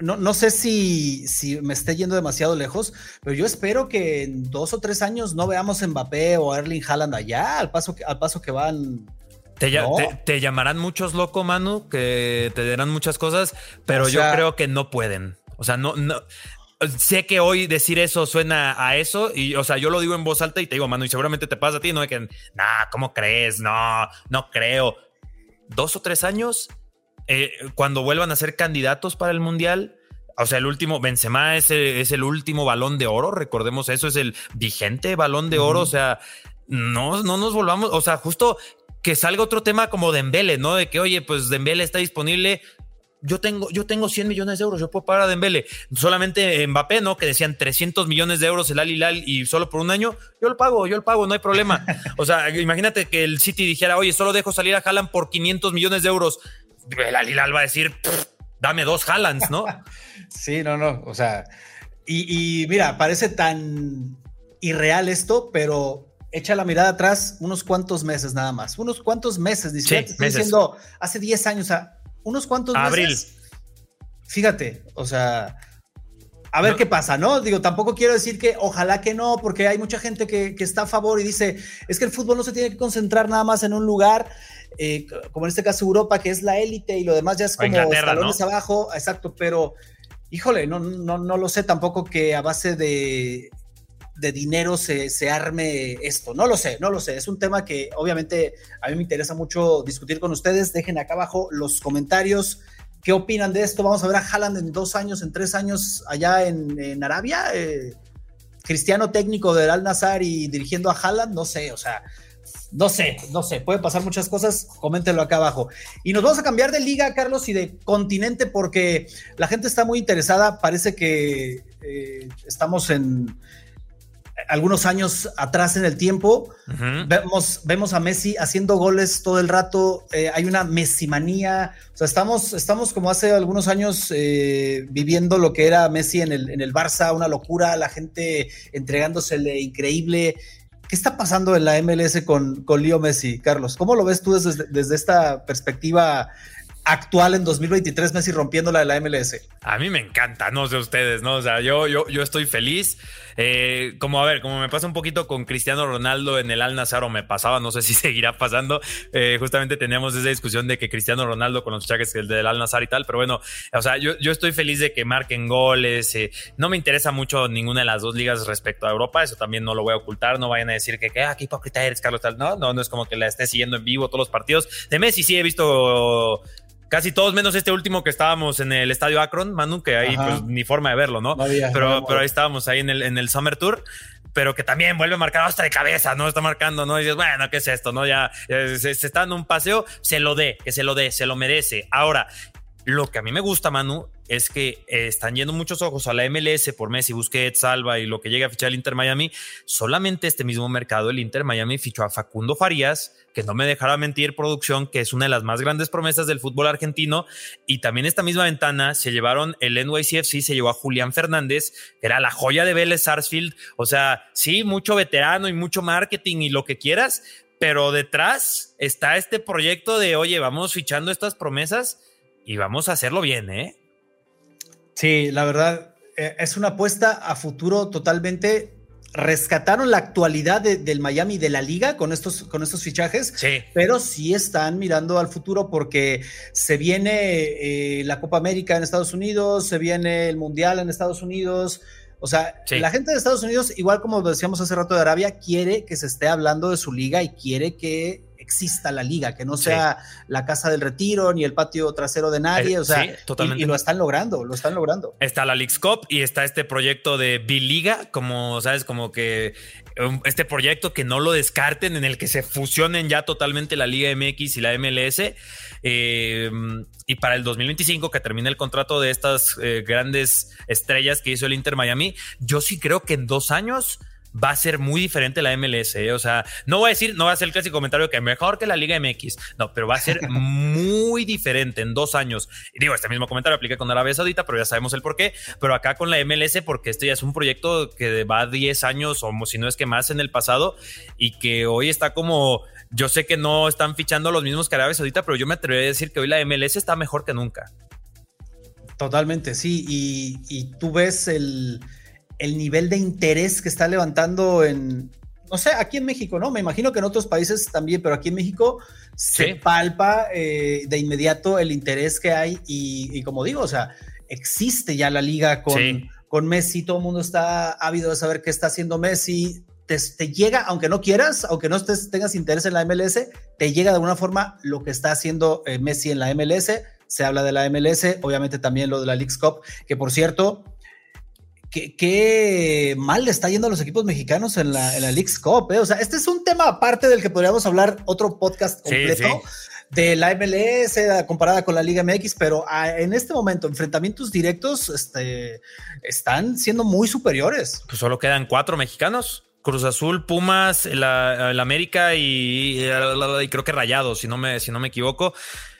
no, no, sé si, si me esté yendo demasiado lejos, pero yo espero que en dos o tres años no veamos Mbappé o Erling Haaland allá, al paso que, al paso que van. Te, llamarán muchos loco, Manu, que te dirán muchas cosas, pero yo creo que no pueden. O sea, no, no, sé que hoy decir eso suena a eso y, o sea, yo lo digo en voz alta y te digo, mano, y seguramente te pasa a ti, no de que, nah, ¿cómo crees? No, no creo. Dos o tres años, eh, cuando vuelvan a ser candidatos para el mundial, o sea, el último, Benzema es el, es el último balón de oro, recordemos eso, es el vigente balón de oro, o sea, no, no nos volvamos, o sea, justo que salga otro tema como Dembele, ¿no? De que, oye, pues Dembele está disponible, yo tengo, yo tengo 100 millones de euros, yo puedo pagar a Dembele. Solamente Mbappé, ¿no? Que decían 300 millones de euros el Al Hilal y solo por un año, yo lo pago, yo lo pago, no hay problema. [LAUGHS] O sea, imagínate que el City dijera, oye, solo dejo salir a Haaland por 500 millones de euros. El Al Hilal va a decir, dame dos Haalands, ¿no? [LAUGHS] sí, no, no, o sea, y, mira, parece tan irreal esto, pero echa la mirada atrás unos cuantos meses nada más, unos cuantos meses, dice, diciendo hace 10 años, unos cuantos Abril. meses. Fíjate, o sea, a ver qué pasa, ¿no? Digo, tampoco quiero decir que ojalá que no, porque hay mucha gente que, está a favor y dice, es que el fútbol no se tiene que concentrar nada más en un lugar, eh, como en este caso Europa, que es la élite y lo demás ya es como escalones abajo, exacto, pero híjole, no, no, no lo sé tampoco que a base de, de dinero se, se, arme esto. No lo sé, no lo sé. Es un tema que obviamente a mí me interesa mucho discutir con ustedes. Dejen acá abajo los comentarios. ¿Qué opinan de esto? Vamos a ver a Haaland en dos años, en tres años allá en, Arabia. Eh, cristiano técnico del Al Nazar y dirigiendo a Haaland, no sé, o sea, no sé, no sé, pueden pasar muchas cosas, coméntenlo acá abajo. Y nos vamos a cambiar de liga, Carlos, y de continente porque la gente está muy interesada, parece que eh, estamos en, algunos años atrás en el tiempo. vemos, vemos a Messi haciendo goles todo el rato. Eh, hay una mesimanía. O sea, estamos, estamos como hace algunos años eh, viviendo lo que era Messi en el, en el Barça, una locura, la gente entregándosele increíble. ¿Qué está pasando en la MLS con, con Leo Messi, Carlos? ¿Cómo lo ves tú desde, desde esta perspectiva actual en 2023 Messi rompiendo la de la MLS. A mí me encanta, no sé ustedes, ¿no? O sea, yo, yo, yo estoy feliz. Eh, como a ver, como me pasa un poquito con Cristiano Ronaldo en el Al Nazar o me pasaba, no sé [LAUGHS] si seguirá pasando. Eh, justamente teníamos esa discusión de que Cristiano Ronaldo con los fichajes del Al Nazar y tal, pero bueno, o sea, yo, yo estoy feliz de que marquen goles. Eh, no me interesa mucho ninguna de las dos ligas respecto a Europa, eso también no lo voy a ocultar. No vayan a decir que, ah, qué hipócrita eres, Carlos, tal. No, no, no es como que la esté siguiendo en vivo todos los partidos. De Messi sí he visto casi todos menos este último que estábamos en el estadio Akron, Manu, que ahí pues ni forma de verlo, ¿no? pero, pero ahí estábamos ahí en el, en el Summer Tour pero que también vuelve a marcar hasta de cabeza, ¿no? Está marcando, ¿no? Y dices, bueno, ¿qué es esto? ¿No? Ya se, se, está dando un paseo, se lo dé, que se lo dé, se lo merece. Ahora, lo que a mí me gusta, Manu, es que eh, están yendo muchos ojos a la MLS por Messi, Busquets, Salva y lo que llega a fichar el Inter Miami. Solamente este mismo mercado, el Inter Miami, fichó a Facundo Farías, que no me dejará mentir, producción, que es una de las más grandes promesas del fútbol argentino. Y también esta misma ventana se llevaron el NYCFC, se llevó a Julián Fernández, que era la joya de Vélez Sarsfield. O sea, sí, mucho veterano y mucho marketing y lo que quieras, pero detrás está este proyecto de, oye, vamos fichando estas promesas y vamos a hacerlo bien, ¿eh? Sí, la verdad, eh, es una apuesta a futuro totalmente. Rescataron la actualidad del Miami de la liga con estos, con estos fichajes, sí. pero sí están mirando al futuro porque se viene eh, la Copa América en Estados Unidos, se viene el Mundial en Estados Unidos, o sea, la gente de Estados Unidos, igual como decíamos hace rato de Arabia, quiere que se esté hablando de su liga y quiere que exista la liga, que no sea la casa del retiro ni el patio trasero de nadie, eh, o sea, totalmente. Y, lo están logrando, lo están logrando. Está la Leagues Cup y está este proyecto de Biliga, como sabes, como que um, este proyecto que no lo descarten, en el que se fusionen ya totalmente la Liga MX y la MLS. Eh, y para el 2025, que termine el contrato de estas eh, grandes estrellas que hizo el Inter Miami, yo sí creo que en dos años va a ser muy diferente la MLS. ¿eh? O sea, no voy a decir, no va a ser el clásico comentario que mejor que la Liga MX. No, pero va a ser [LAUGHS] muy diferente en dos años. Y digo, este mismo comentario aplica con Arabia Saudita, pero ya sabemos el por qué. Pero acá con la MLS, porque este ya es un proyecto que va 10 años o si no es que más en el pasado y que hoy está como. Yo sé que no están fichando los mismos que Arabia Saudita, pero yo me atrevería a decir que hoy la MLS está mejor que nunca. Totalmente, sí. y tú ves el el nivel de interés que está levantando en, no sé, aquí en México, ¿no? Me imagino que en otros países también, pero aquí en México se palpa eh, de inmediato el interés que hay y, como digo, o sea, existe ya la liga con, con Messi, todo el mundo está ávido de saber qué está haciendo Messi, te, llega, aunque no quieras, aunque no estés, tengas interés en la MLS, te llega de alguna forma lo que está haciendo eh, Messi en la MLS. Se habla de la MLS, obviamente también lo de la League's Cup, que por cierto, qué, mal le está yendo a los equipos mexicanos en la, en la League's Cup. Eh. O sea, este es un tema aparte del que podríamos hablar otro podcast completo. de la MLS comparada con la Liga MX, pero ah, en este momento enfrentamientos directos este, están siendo muy superiores. Pues solo quedan cuatro mexicanos. Cruz Azul, Pumas, el, América y, creo que Rayados, si no me, si no me equivoco.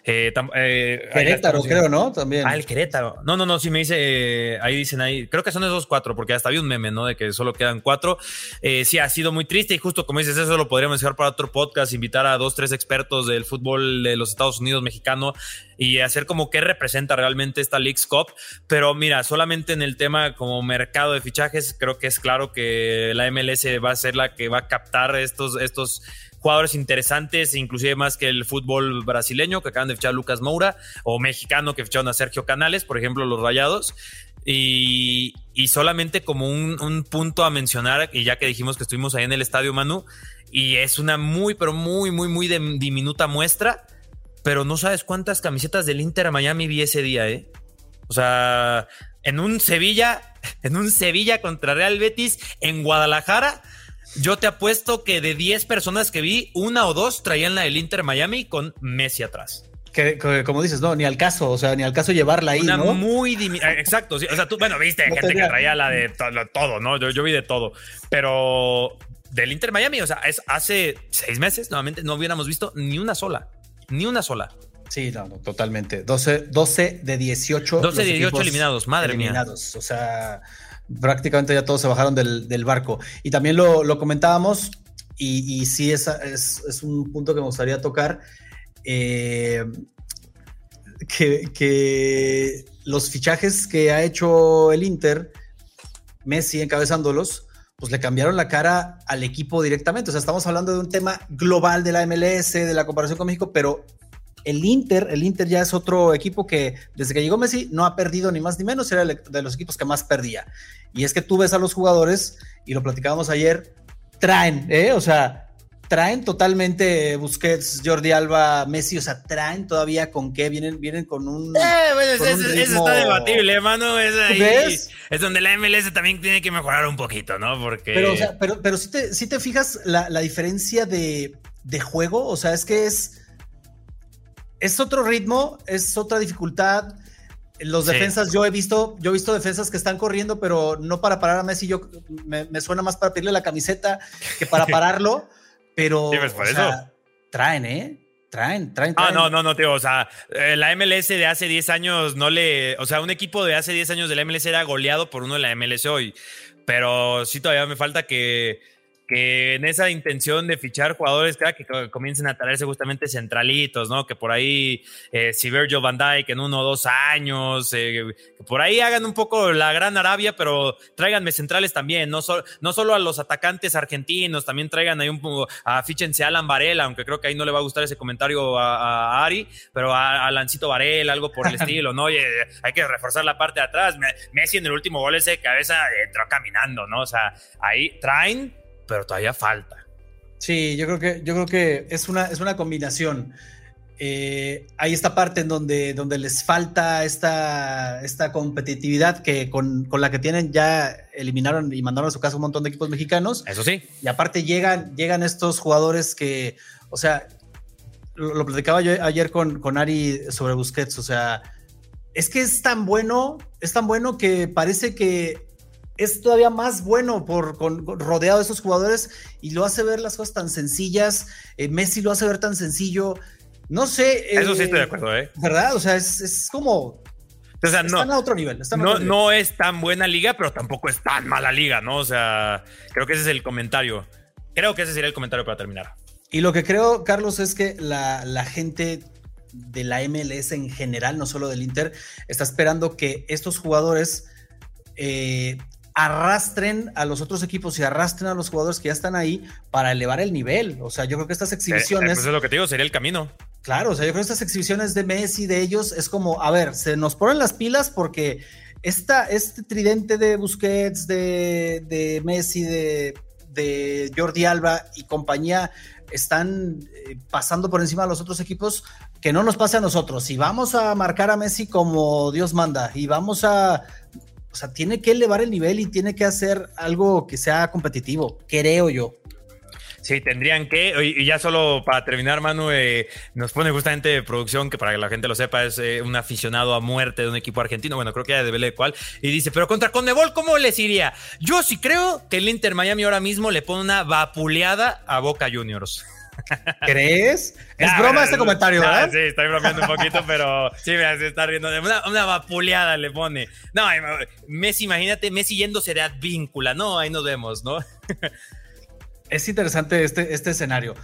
Eh, eh, Querétaro, creo, ¿no? También. Ah, el Querétaro. No, no, no, sí me dice, eh, ahí dicen ahí, creo que son esos cuatro, porque hasta había un meme, ¿no? De que solo quedan cuatro. sí, ha sido muy triste y justo como dices, eso lo podríamos dejar para otro podcast, invitar a dos, tres expertos del fútbol de los Estados Unidos mexicano y hacer como qué representa realmente esta League's Cup. Pero mira, solamente en el tema como mercado de fichajes, creo que es claro que la MLS va a ser la que va a captar estos, estos jugadores interesantes, inclusive más que el fútbol brasileño, que acaban de fichar a Lucas Moura, o mexicano que ficharon a Sergio Canales, por ejemplo, los Rayados. Y, solamente como un, punto a mencionar, y ya que dijimos que estuvimos ahí en el estadio Manu, y es una muy, pero muy, muy, muy diminuta muestra, pero no sabes cuántas camisetas del Inter Miami vi ese día, ¿eh? O sea, en un Sevilla, [LAUGHS] en un Sevilla contra Real Betis, en Guadalajara, yo te apuesto que de 10 personas que vi, una o dos traían la del Inter Miami con Messi atrás. Que, como dices, no, ni al caso, o sea, ni al caso llevarla ahí. Una muy. Ah, exacto. o sea, tú, bueno, viste gente que traía la de todo, ¿no? Yo, vi de todo. Pero del Inter Miami, o sea, es hace seis meses, nuevamente, no hubiéramos visto ni una sola. Ni una sola. Sí, no, no totalmente. 12, 12 de 18. 12 de 18 eliminados, madre eliminados. O sea, prácticamente ya todos se bajaron del, barco. Y también lo, comentábamos, y, y sí es, es, un punto que me gustaría tocar, eh, que, los fichajes que ha hecho el Inter, Messi encabezándolos, pues le cambiaron la cara al equipo directamente. O sea, estamos hablando de un tema global de la MLS, de la comparación con México, pero el Inter, el Inter ya es otro equipo que desde que llegó Messi no ha perdido ni más ni menos, era de los equipos que más perdía. Y es que tú ves a los jugadores, y lo platicábamos ayer, traen, ¿eh? O sea, traen totalmente Busquets, Jordi Alba, Messi, o sea, traen todavía con qué, vienen, vienen con un. Eh, bueno, eso, está debatible, hermano. Es, es donde la MLS también tiene que mejorar un poquito, ¿no? Porque. Pero, o sea, pero, pero si te, si te fijas la, la diferencia de, de juego, o sea, es que es es otro ritmo, es otra dificultad. Los defensas, yo he visto, yo he visto defensas que están corriendo, pero no para parar a Messi. Yo me, suena más para pedirle la camiseta que para [LAUGHS] pararlo. pero pues, traen, ¿eh? Traen, traen, Ah, no, no, no, tío. O sea, eh, la MLS de hace 10 años no le. O sea, un equipo de hace 10 años de la MLS era goleado por uno de la MLS hoy. Pero sí, todavía me falta que que en esa intención de fichar jugadores que comiencen a traerse justamente centralitos, ¿no? Que por ahí, eh, si Virgil van Dijk en uno o dos años, eh, que por ahí hagan un poco la gran Arabia, pero tráiganme centrales también, no, no solo a los atacantes argentinos, también traigan ahí un poco, a fíchense a Alan Varela, aunque creo que ahí no le va a gustar ese comentario a, Ari, pero a, a, Lancito Varela, algo por el [LAUGHS] estilo, ¿no? Oye, hay que reforzar la parte de atrás. Messi en el último gol ese de cabeza entró caminando, ¿no? O sea, ahí traen pero todavía falta. Sí, yo creo que, yo creo que es, una, es una combinación. Eh, hay esta parte en donde, donde les falta esta, esta competitividad que con, con, la que tienen ya eliminaron y mandaron a su casa un montón de equipos mexicanos. Eso sí. Y aparte llegan, llegan estos jugadores que, o sea, lo, platicaba yo ayer con, con Ari sobre Busquets, o sea, es que es tan bueno, es tan bueno que parece que es todavía más bueno por con, rodeado de esos jugadores y lo hace ver las cosas tan sencillas. Eh, Messi lo hace ver tan sencillo. No sé. Eso sí estoy de acuerdo, ¿eh? ¿Verdad? O sea, es, como. O sea, no, están a otro nivel. no, no es tan buena liga, pero tampoco es tan mala liga, ¿no? O sea, creo que ese es el comentario. Creo que ese sería el comentario para terminar. Y lo que creo, Carlos, es que la, la gente de la MLS en general, no solo del Inter, está esperando que estos jugadores eh, arrastren a los otros equipos y arrastren a los jugadores que ya están ahí para elevar el nivel. O sea, yo creo que estas exhibiciones. Eh, pues es lo que te digo, sería el camino. Claro, o sea, yo creo que estas exhibiciones de Messi, de ellos, es como, a ver, se nos ponen las pilas porque esta, este tridente de Busquets, de, de Messi, de, de Jordi Alba y compañía están eh, pasando por encima de los otros equipos, que no nos pase a nosotros. Y vamos a marcar a Messi como Dios manda y vamos a o sea, tiene que elevar el nivel y tiene que hacer algo que sea competitivo, creo yo. Sí, tendrían que, y ya solo para terminar, Manu, eh, nos pone justamente producción, que para que la gente lo sepa, es eh, un aficionado a muerte de un equipo argentino, bueno, creo que ya de cuál, y dice, pero contra Conmebol, ¿cómo les iría? Yo sí creo que el Inter Miami ahora mismo le pone una vapuleada a Boca Juniors. ¿Crees? Es broma este comentario, ¿verdad? sí, estoy bromeando un poquito, pero sí me hace estar riendo. Una, una vapuleada le pone. No, Messi, imagínate, Messi yéndose de Advíncula. No, ahí nos vemos, ¿no? [LAUGHS] es interesante este, este escenario.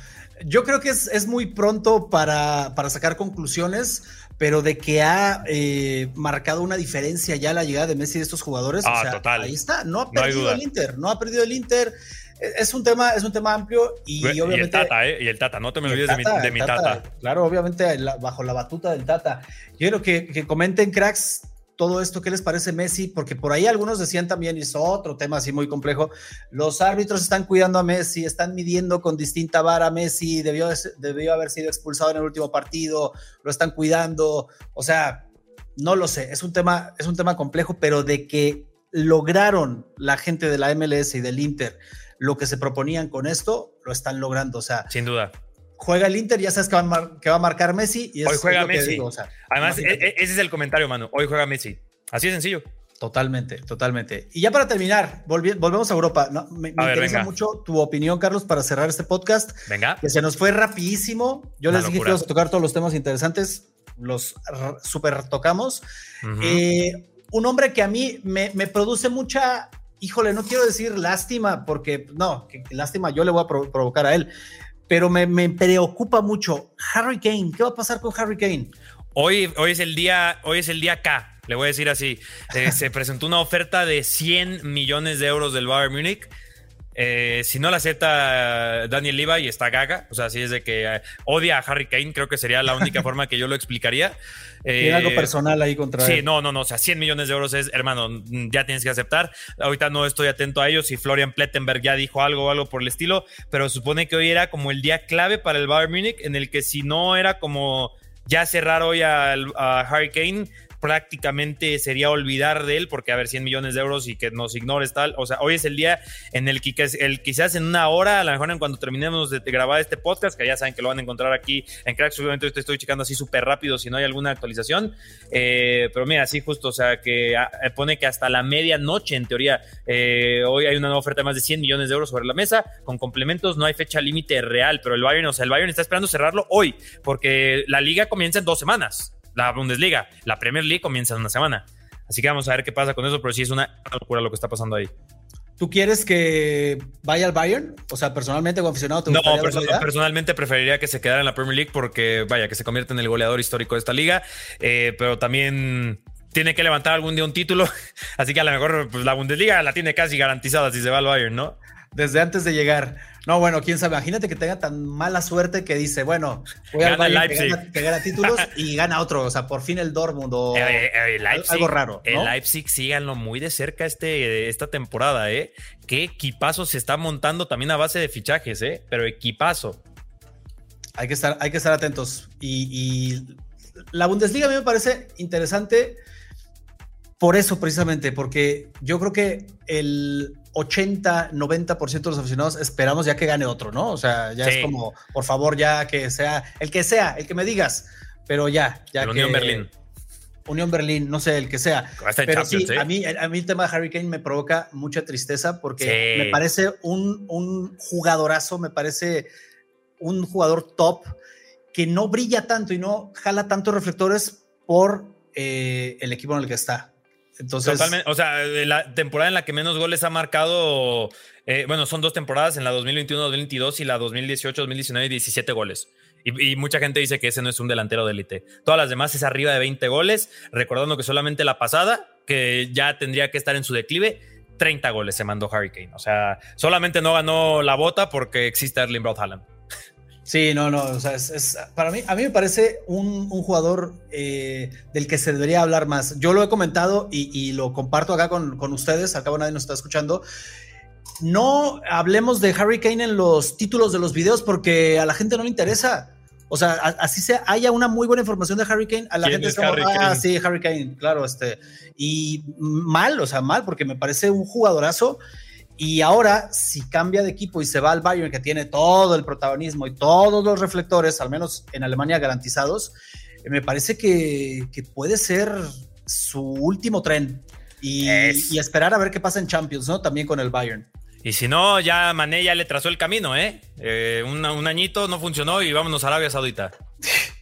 Yo creo que es, muy pronto para, para, sacar conclusiones, pero de que ha eh, marcado una diferencia ya la llegada de Messi de estos jugadores. Ah, total. Ahí está, no ha perdido el Inter, no ha perdido el Inter es un tema, es un tema amplio y, obviamente. Y el Tata, ¿eh? Y el Tata, no te me olvides de, mi, tata, Claro, obviamente bajo la batuta del Tata. Yo quiero que, que, comenten, cracks, todo esto, ¿qué les parece Messi? Porque por ahí algunos decían también, y es otro tema así muy complejo, los árbitros están cuidando a Messi, están midiendo con distinta vara a Messi, debió, debió haber sido expulsado en el último partido, lo están cuidando, o sea, no lo sé, es un tema, es un tema complejo, pero de que lograron la gente de la MLS y del Inter lo que se proponían con esto, lo están logrando. O sea, sin duda. Juega el Inter, ya sabes que va, que va a marcar Messi. Y Hoy juega Messi. Además, e, e, ese es el comentario, mano. Hoy juega Messi. Así de sencillo. Totalmente, totalmente. Y ya para terminar, volvemos a Europa. me, interesa mucho tu opinión, Carlos, para cerrar este podcast. Venga. Que se nos fue rapidísimo. Yo les dije que íbamos a tocar todos los temas interesantes. Los super tocamos. Eh, un hombre que a mí me, me produce mucha híjole, no quiero decir lástima, porque no, que, lástima yo le voy a provocar a él, pero me, preocupa mucho. Harry Kane, ¿qué va a pasar con Harry Kane? Hoy, hoy es el día, hoy es el día K, le voy a decir así. Eh, se [LAUGHS] presentó una oferta de 100 millones de euros del Bayern Múnich eh, si no la acepta Daniel y está gaga. O sea, si es de que eh, odia a Harry Kane, creo que sería la única [LAUGHS] forma que yo lo explicaría. Tiene algo eh, personal ahí contra Sí, no, no, no. O sea, 100 millones de euros es, hermano, ya tienes que aceptar. Ahorita no estoy atento a ellos. Si Florian Plettenberg ya dijo algo o algo por el estilo, pero supone que hoy era como el día clave para el Bayern Múnich, en el que si no era como ya cerrar hoy a Harry Kane, prácticamente sería olvidar de él, porque a ver, 100 millones de euros y que nos ignores tal. O sea, hoy es el día en el que el, quizás en una hora, a lo mejor en cuando terminemos de, grabar este podcast, que ya saben que lo van a encontrar aquí en Cracks, obviamente te estoy checando así súper rápido si no hay alguna actualización. Eh, pero mira, sí, justo, o sea, que ah, pone que hasta la medianoche, en teoría, eh, hoy hay una nueva oferta de más de 100 millones de euros sobre la mesa, con complementos, no hay fecha límite real, pero el Bayern, o sea, el Bayern está esperando cerrarlo hoy, porque la liga comienza en dos semanas la Bundesliga. La Premier League comienza en una semana. Así que vamos a ver qué pasa con eso, pero sí es una locura lo que está pasando ahí. ¿Tú quieres que vaya al Bayern? O sea, personalmente como aficionado, ¿te No, personalmente preferiría que se quedara en la Premier League porque, vaya, que se convierta en el goleador histórico de esta liga, eh, pero también tiene que levantar algún día un título, [LAUGHS] así que a lo mejor pues, la Bundesliga la tiene casi garantizada si se va al Bayern, ¿no? Desde antes de llegar. No, bueno, quién sabe. Imagínate que tenga tan mala suerte que dice, bueno, voy al Bayern que gana, [LAUGHS] títulos y gana otro. O sea, por fin el Dortmund o eh, eh, algo raro. El Leipzig síganlo muy de cerca este, esta temporada, ¿eh? Qué equipazo se está montando también a base de fichajes, ¿eh? Pero equipazo. Hay que estar, hay que estar atentos. Y, y la Bundesliga a mí me parece interesante por eso precisamente, porque yo creo que el 80, 90% de los aficionados esperamos ya que gane otro, ¿no? O sea, ya es como, por favor, ya que sea, el que sea, el que me digas, pero ya, ya que... Unión Berlín. Unión Berlín, no sé, el que sea. Pero sí, ¿eh? a, mí, a mí el tema de Harry Kane me provoca mucha tristeza porque me parece un, un jugadorazo, me parece un jugador top que no brilla tanto y no jala tantos reflectores por eh, el equipo en el que está. Entonces, Totalmente. O sea, la temporada en la que menos goles ha marcado, eh, bueno, son dos temporadas, en la 2021-2022 y la 2018-2019, 17 goles. Y, mucha gente dice que ese no es un delantero de élite. Todas las demás es arriba de 20 goles, recordando que solamente la pasada, que ya tendría que estar en su declive, 30 goles se mandó Harry Kane. O sea, solamente no ganó la bota porque existe Erling Braut Haaland. Sí, no, no, o sea, es, para mí, a mí me parece un, jugador eh, del que se debería hablar más. Yo lo he comentado y, lo comparto acá con, con ustedes, acabo nadie nos está escuchando. No hablemos de Harry Kane en los títulos de los videos porque a la gente no le interesa. O sea, así se haya una muy buena información de Harry Kane, a la gente es como, ah, sí, Harry Kane, claro, este. Y mal, o sea, mal, porque me parece un jugadorazo y ahora, si cambia de equipo y se va al Bayern, que tiene todo el protagonismo y todos los reflectores, al menos en Alemania garantizados, eh, me parece que, puede ser su último tren. Y, esperar a ver qué pasa en Champions, ¿no? También con el Bayern. Y si no, ya Mané ya le trazó el camino, ¿eh? eh un, un añito no funcionó y vámonos a Arabia Saudita. [LAUGHS]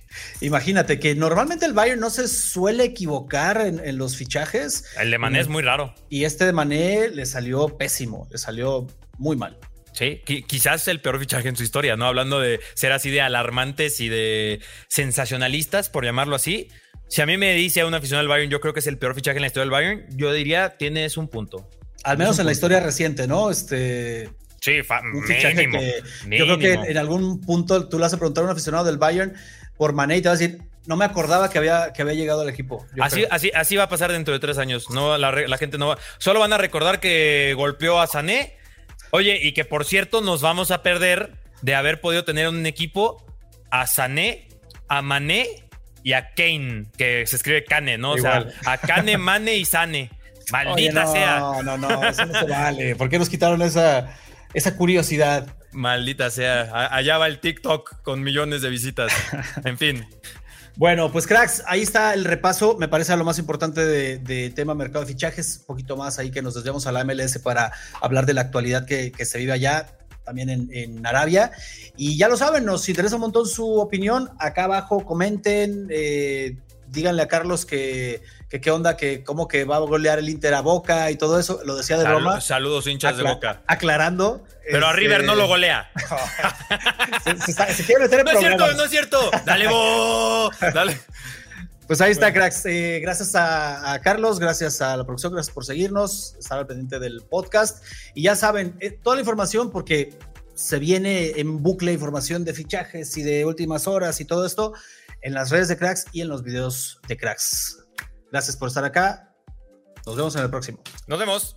Imagínate que normalmente el Bayern no se suele equivocar en, los fichajes. El de Mané es muy raro. Y este de Mané le salió pésimo, le salió muy mal. Sí, quizás el peor fichaje en su historia, ¿no? Hablando de ser así de alarmantes y de sensacionalistas, por llamarlo así. Si a mí me dice a una afición del Bayern, yo creo que es el peor fichaje en la historia del Bayern, yo diría, tienes un punto. Al menos en la historia reciente, ¿no? Este. Sí, un fichaje que yo creo que en algún punto tú le vas a preguntar a un aficionado del Bayern por Mané y te va a decir, no me acordaba que había, que había llegado al equipo. Así, así, así va a pasar dentro de tres años. No, la, gente no va. Solo van a recordar que golpeó a Sané. Oye, y que por cierto, nos vamos a perder de haber podido tener un equipo a Sané, a Mané y a Kane, que se escribe Kane, ¿no? O sea, a Kane, Mane y Sane. [LAUGHS] Maldita sea. No, no, no, eso no se vale. ¿Por qué nos quitaron esa, esa curiosidad? Maldita sea. Allá va el TikTok con millones de visitas. [LAUGHS] En fin. Bueno, pues cracks, ahí está el repaso. Me parece lo más importante de, tema mercado de fichajes. Un poquito más ahí que nos desviamos a la MLS para hablar de la actualidad que, se vive allá, también en, Arabia. Y ya lo saben, nos interesa un montón su opinión. Acá abajo comenten, eh, díganle a Carlos que que qué onda, que cómo que va a golear el Inter a Boca y todo eso, lo decía de broma. Saludos hinchas de Boca. Aclarando. Pero a River no lo este, golea. [LAUGHS] se, quiere meter en No es cierto, no es cierto. Dale, bo. Dale. Pues ahí está, cracks. Eh, gracias a, Carlos, gracias a la producción, gracias por seguirnos, estar al pendiente del podcast. Y ya saben, eh, toda la información, porque se viene en bucle información de fichajes y de últimas horas y todo esto en las redes de cracks y en los videos de cracks. Gracias por estar acá. Nos vemos en el próximo. Nos vemos.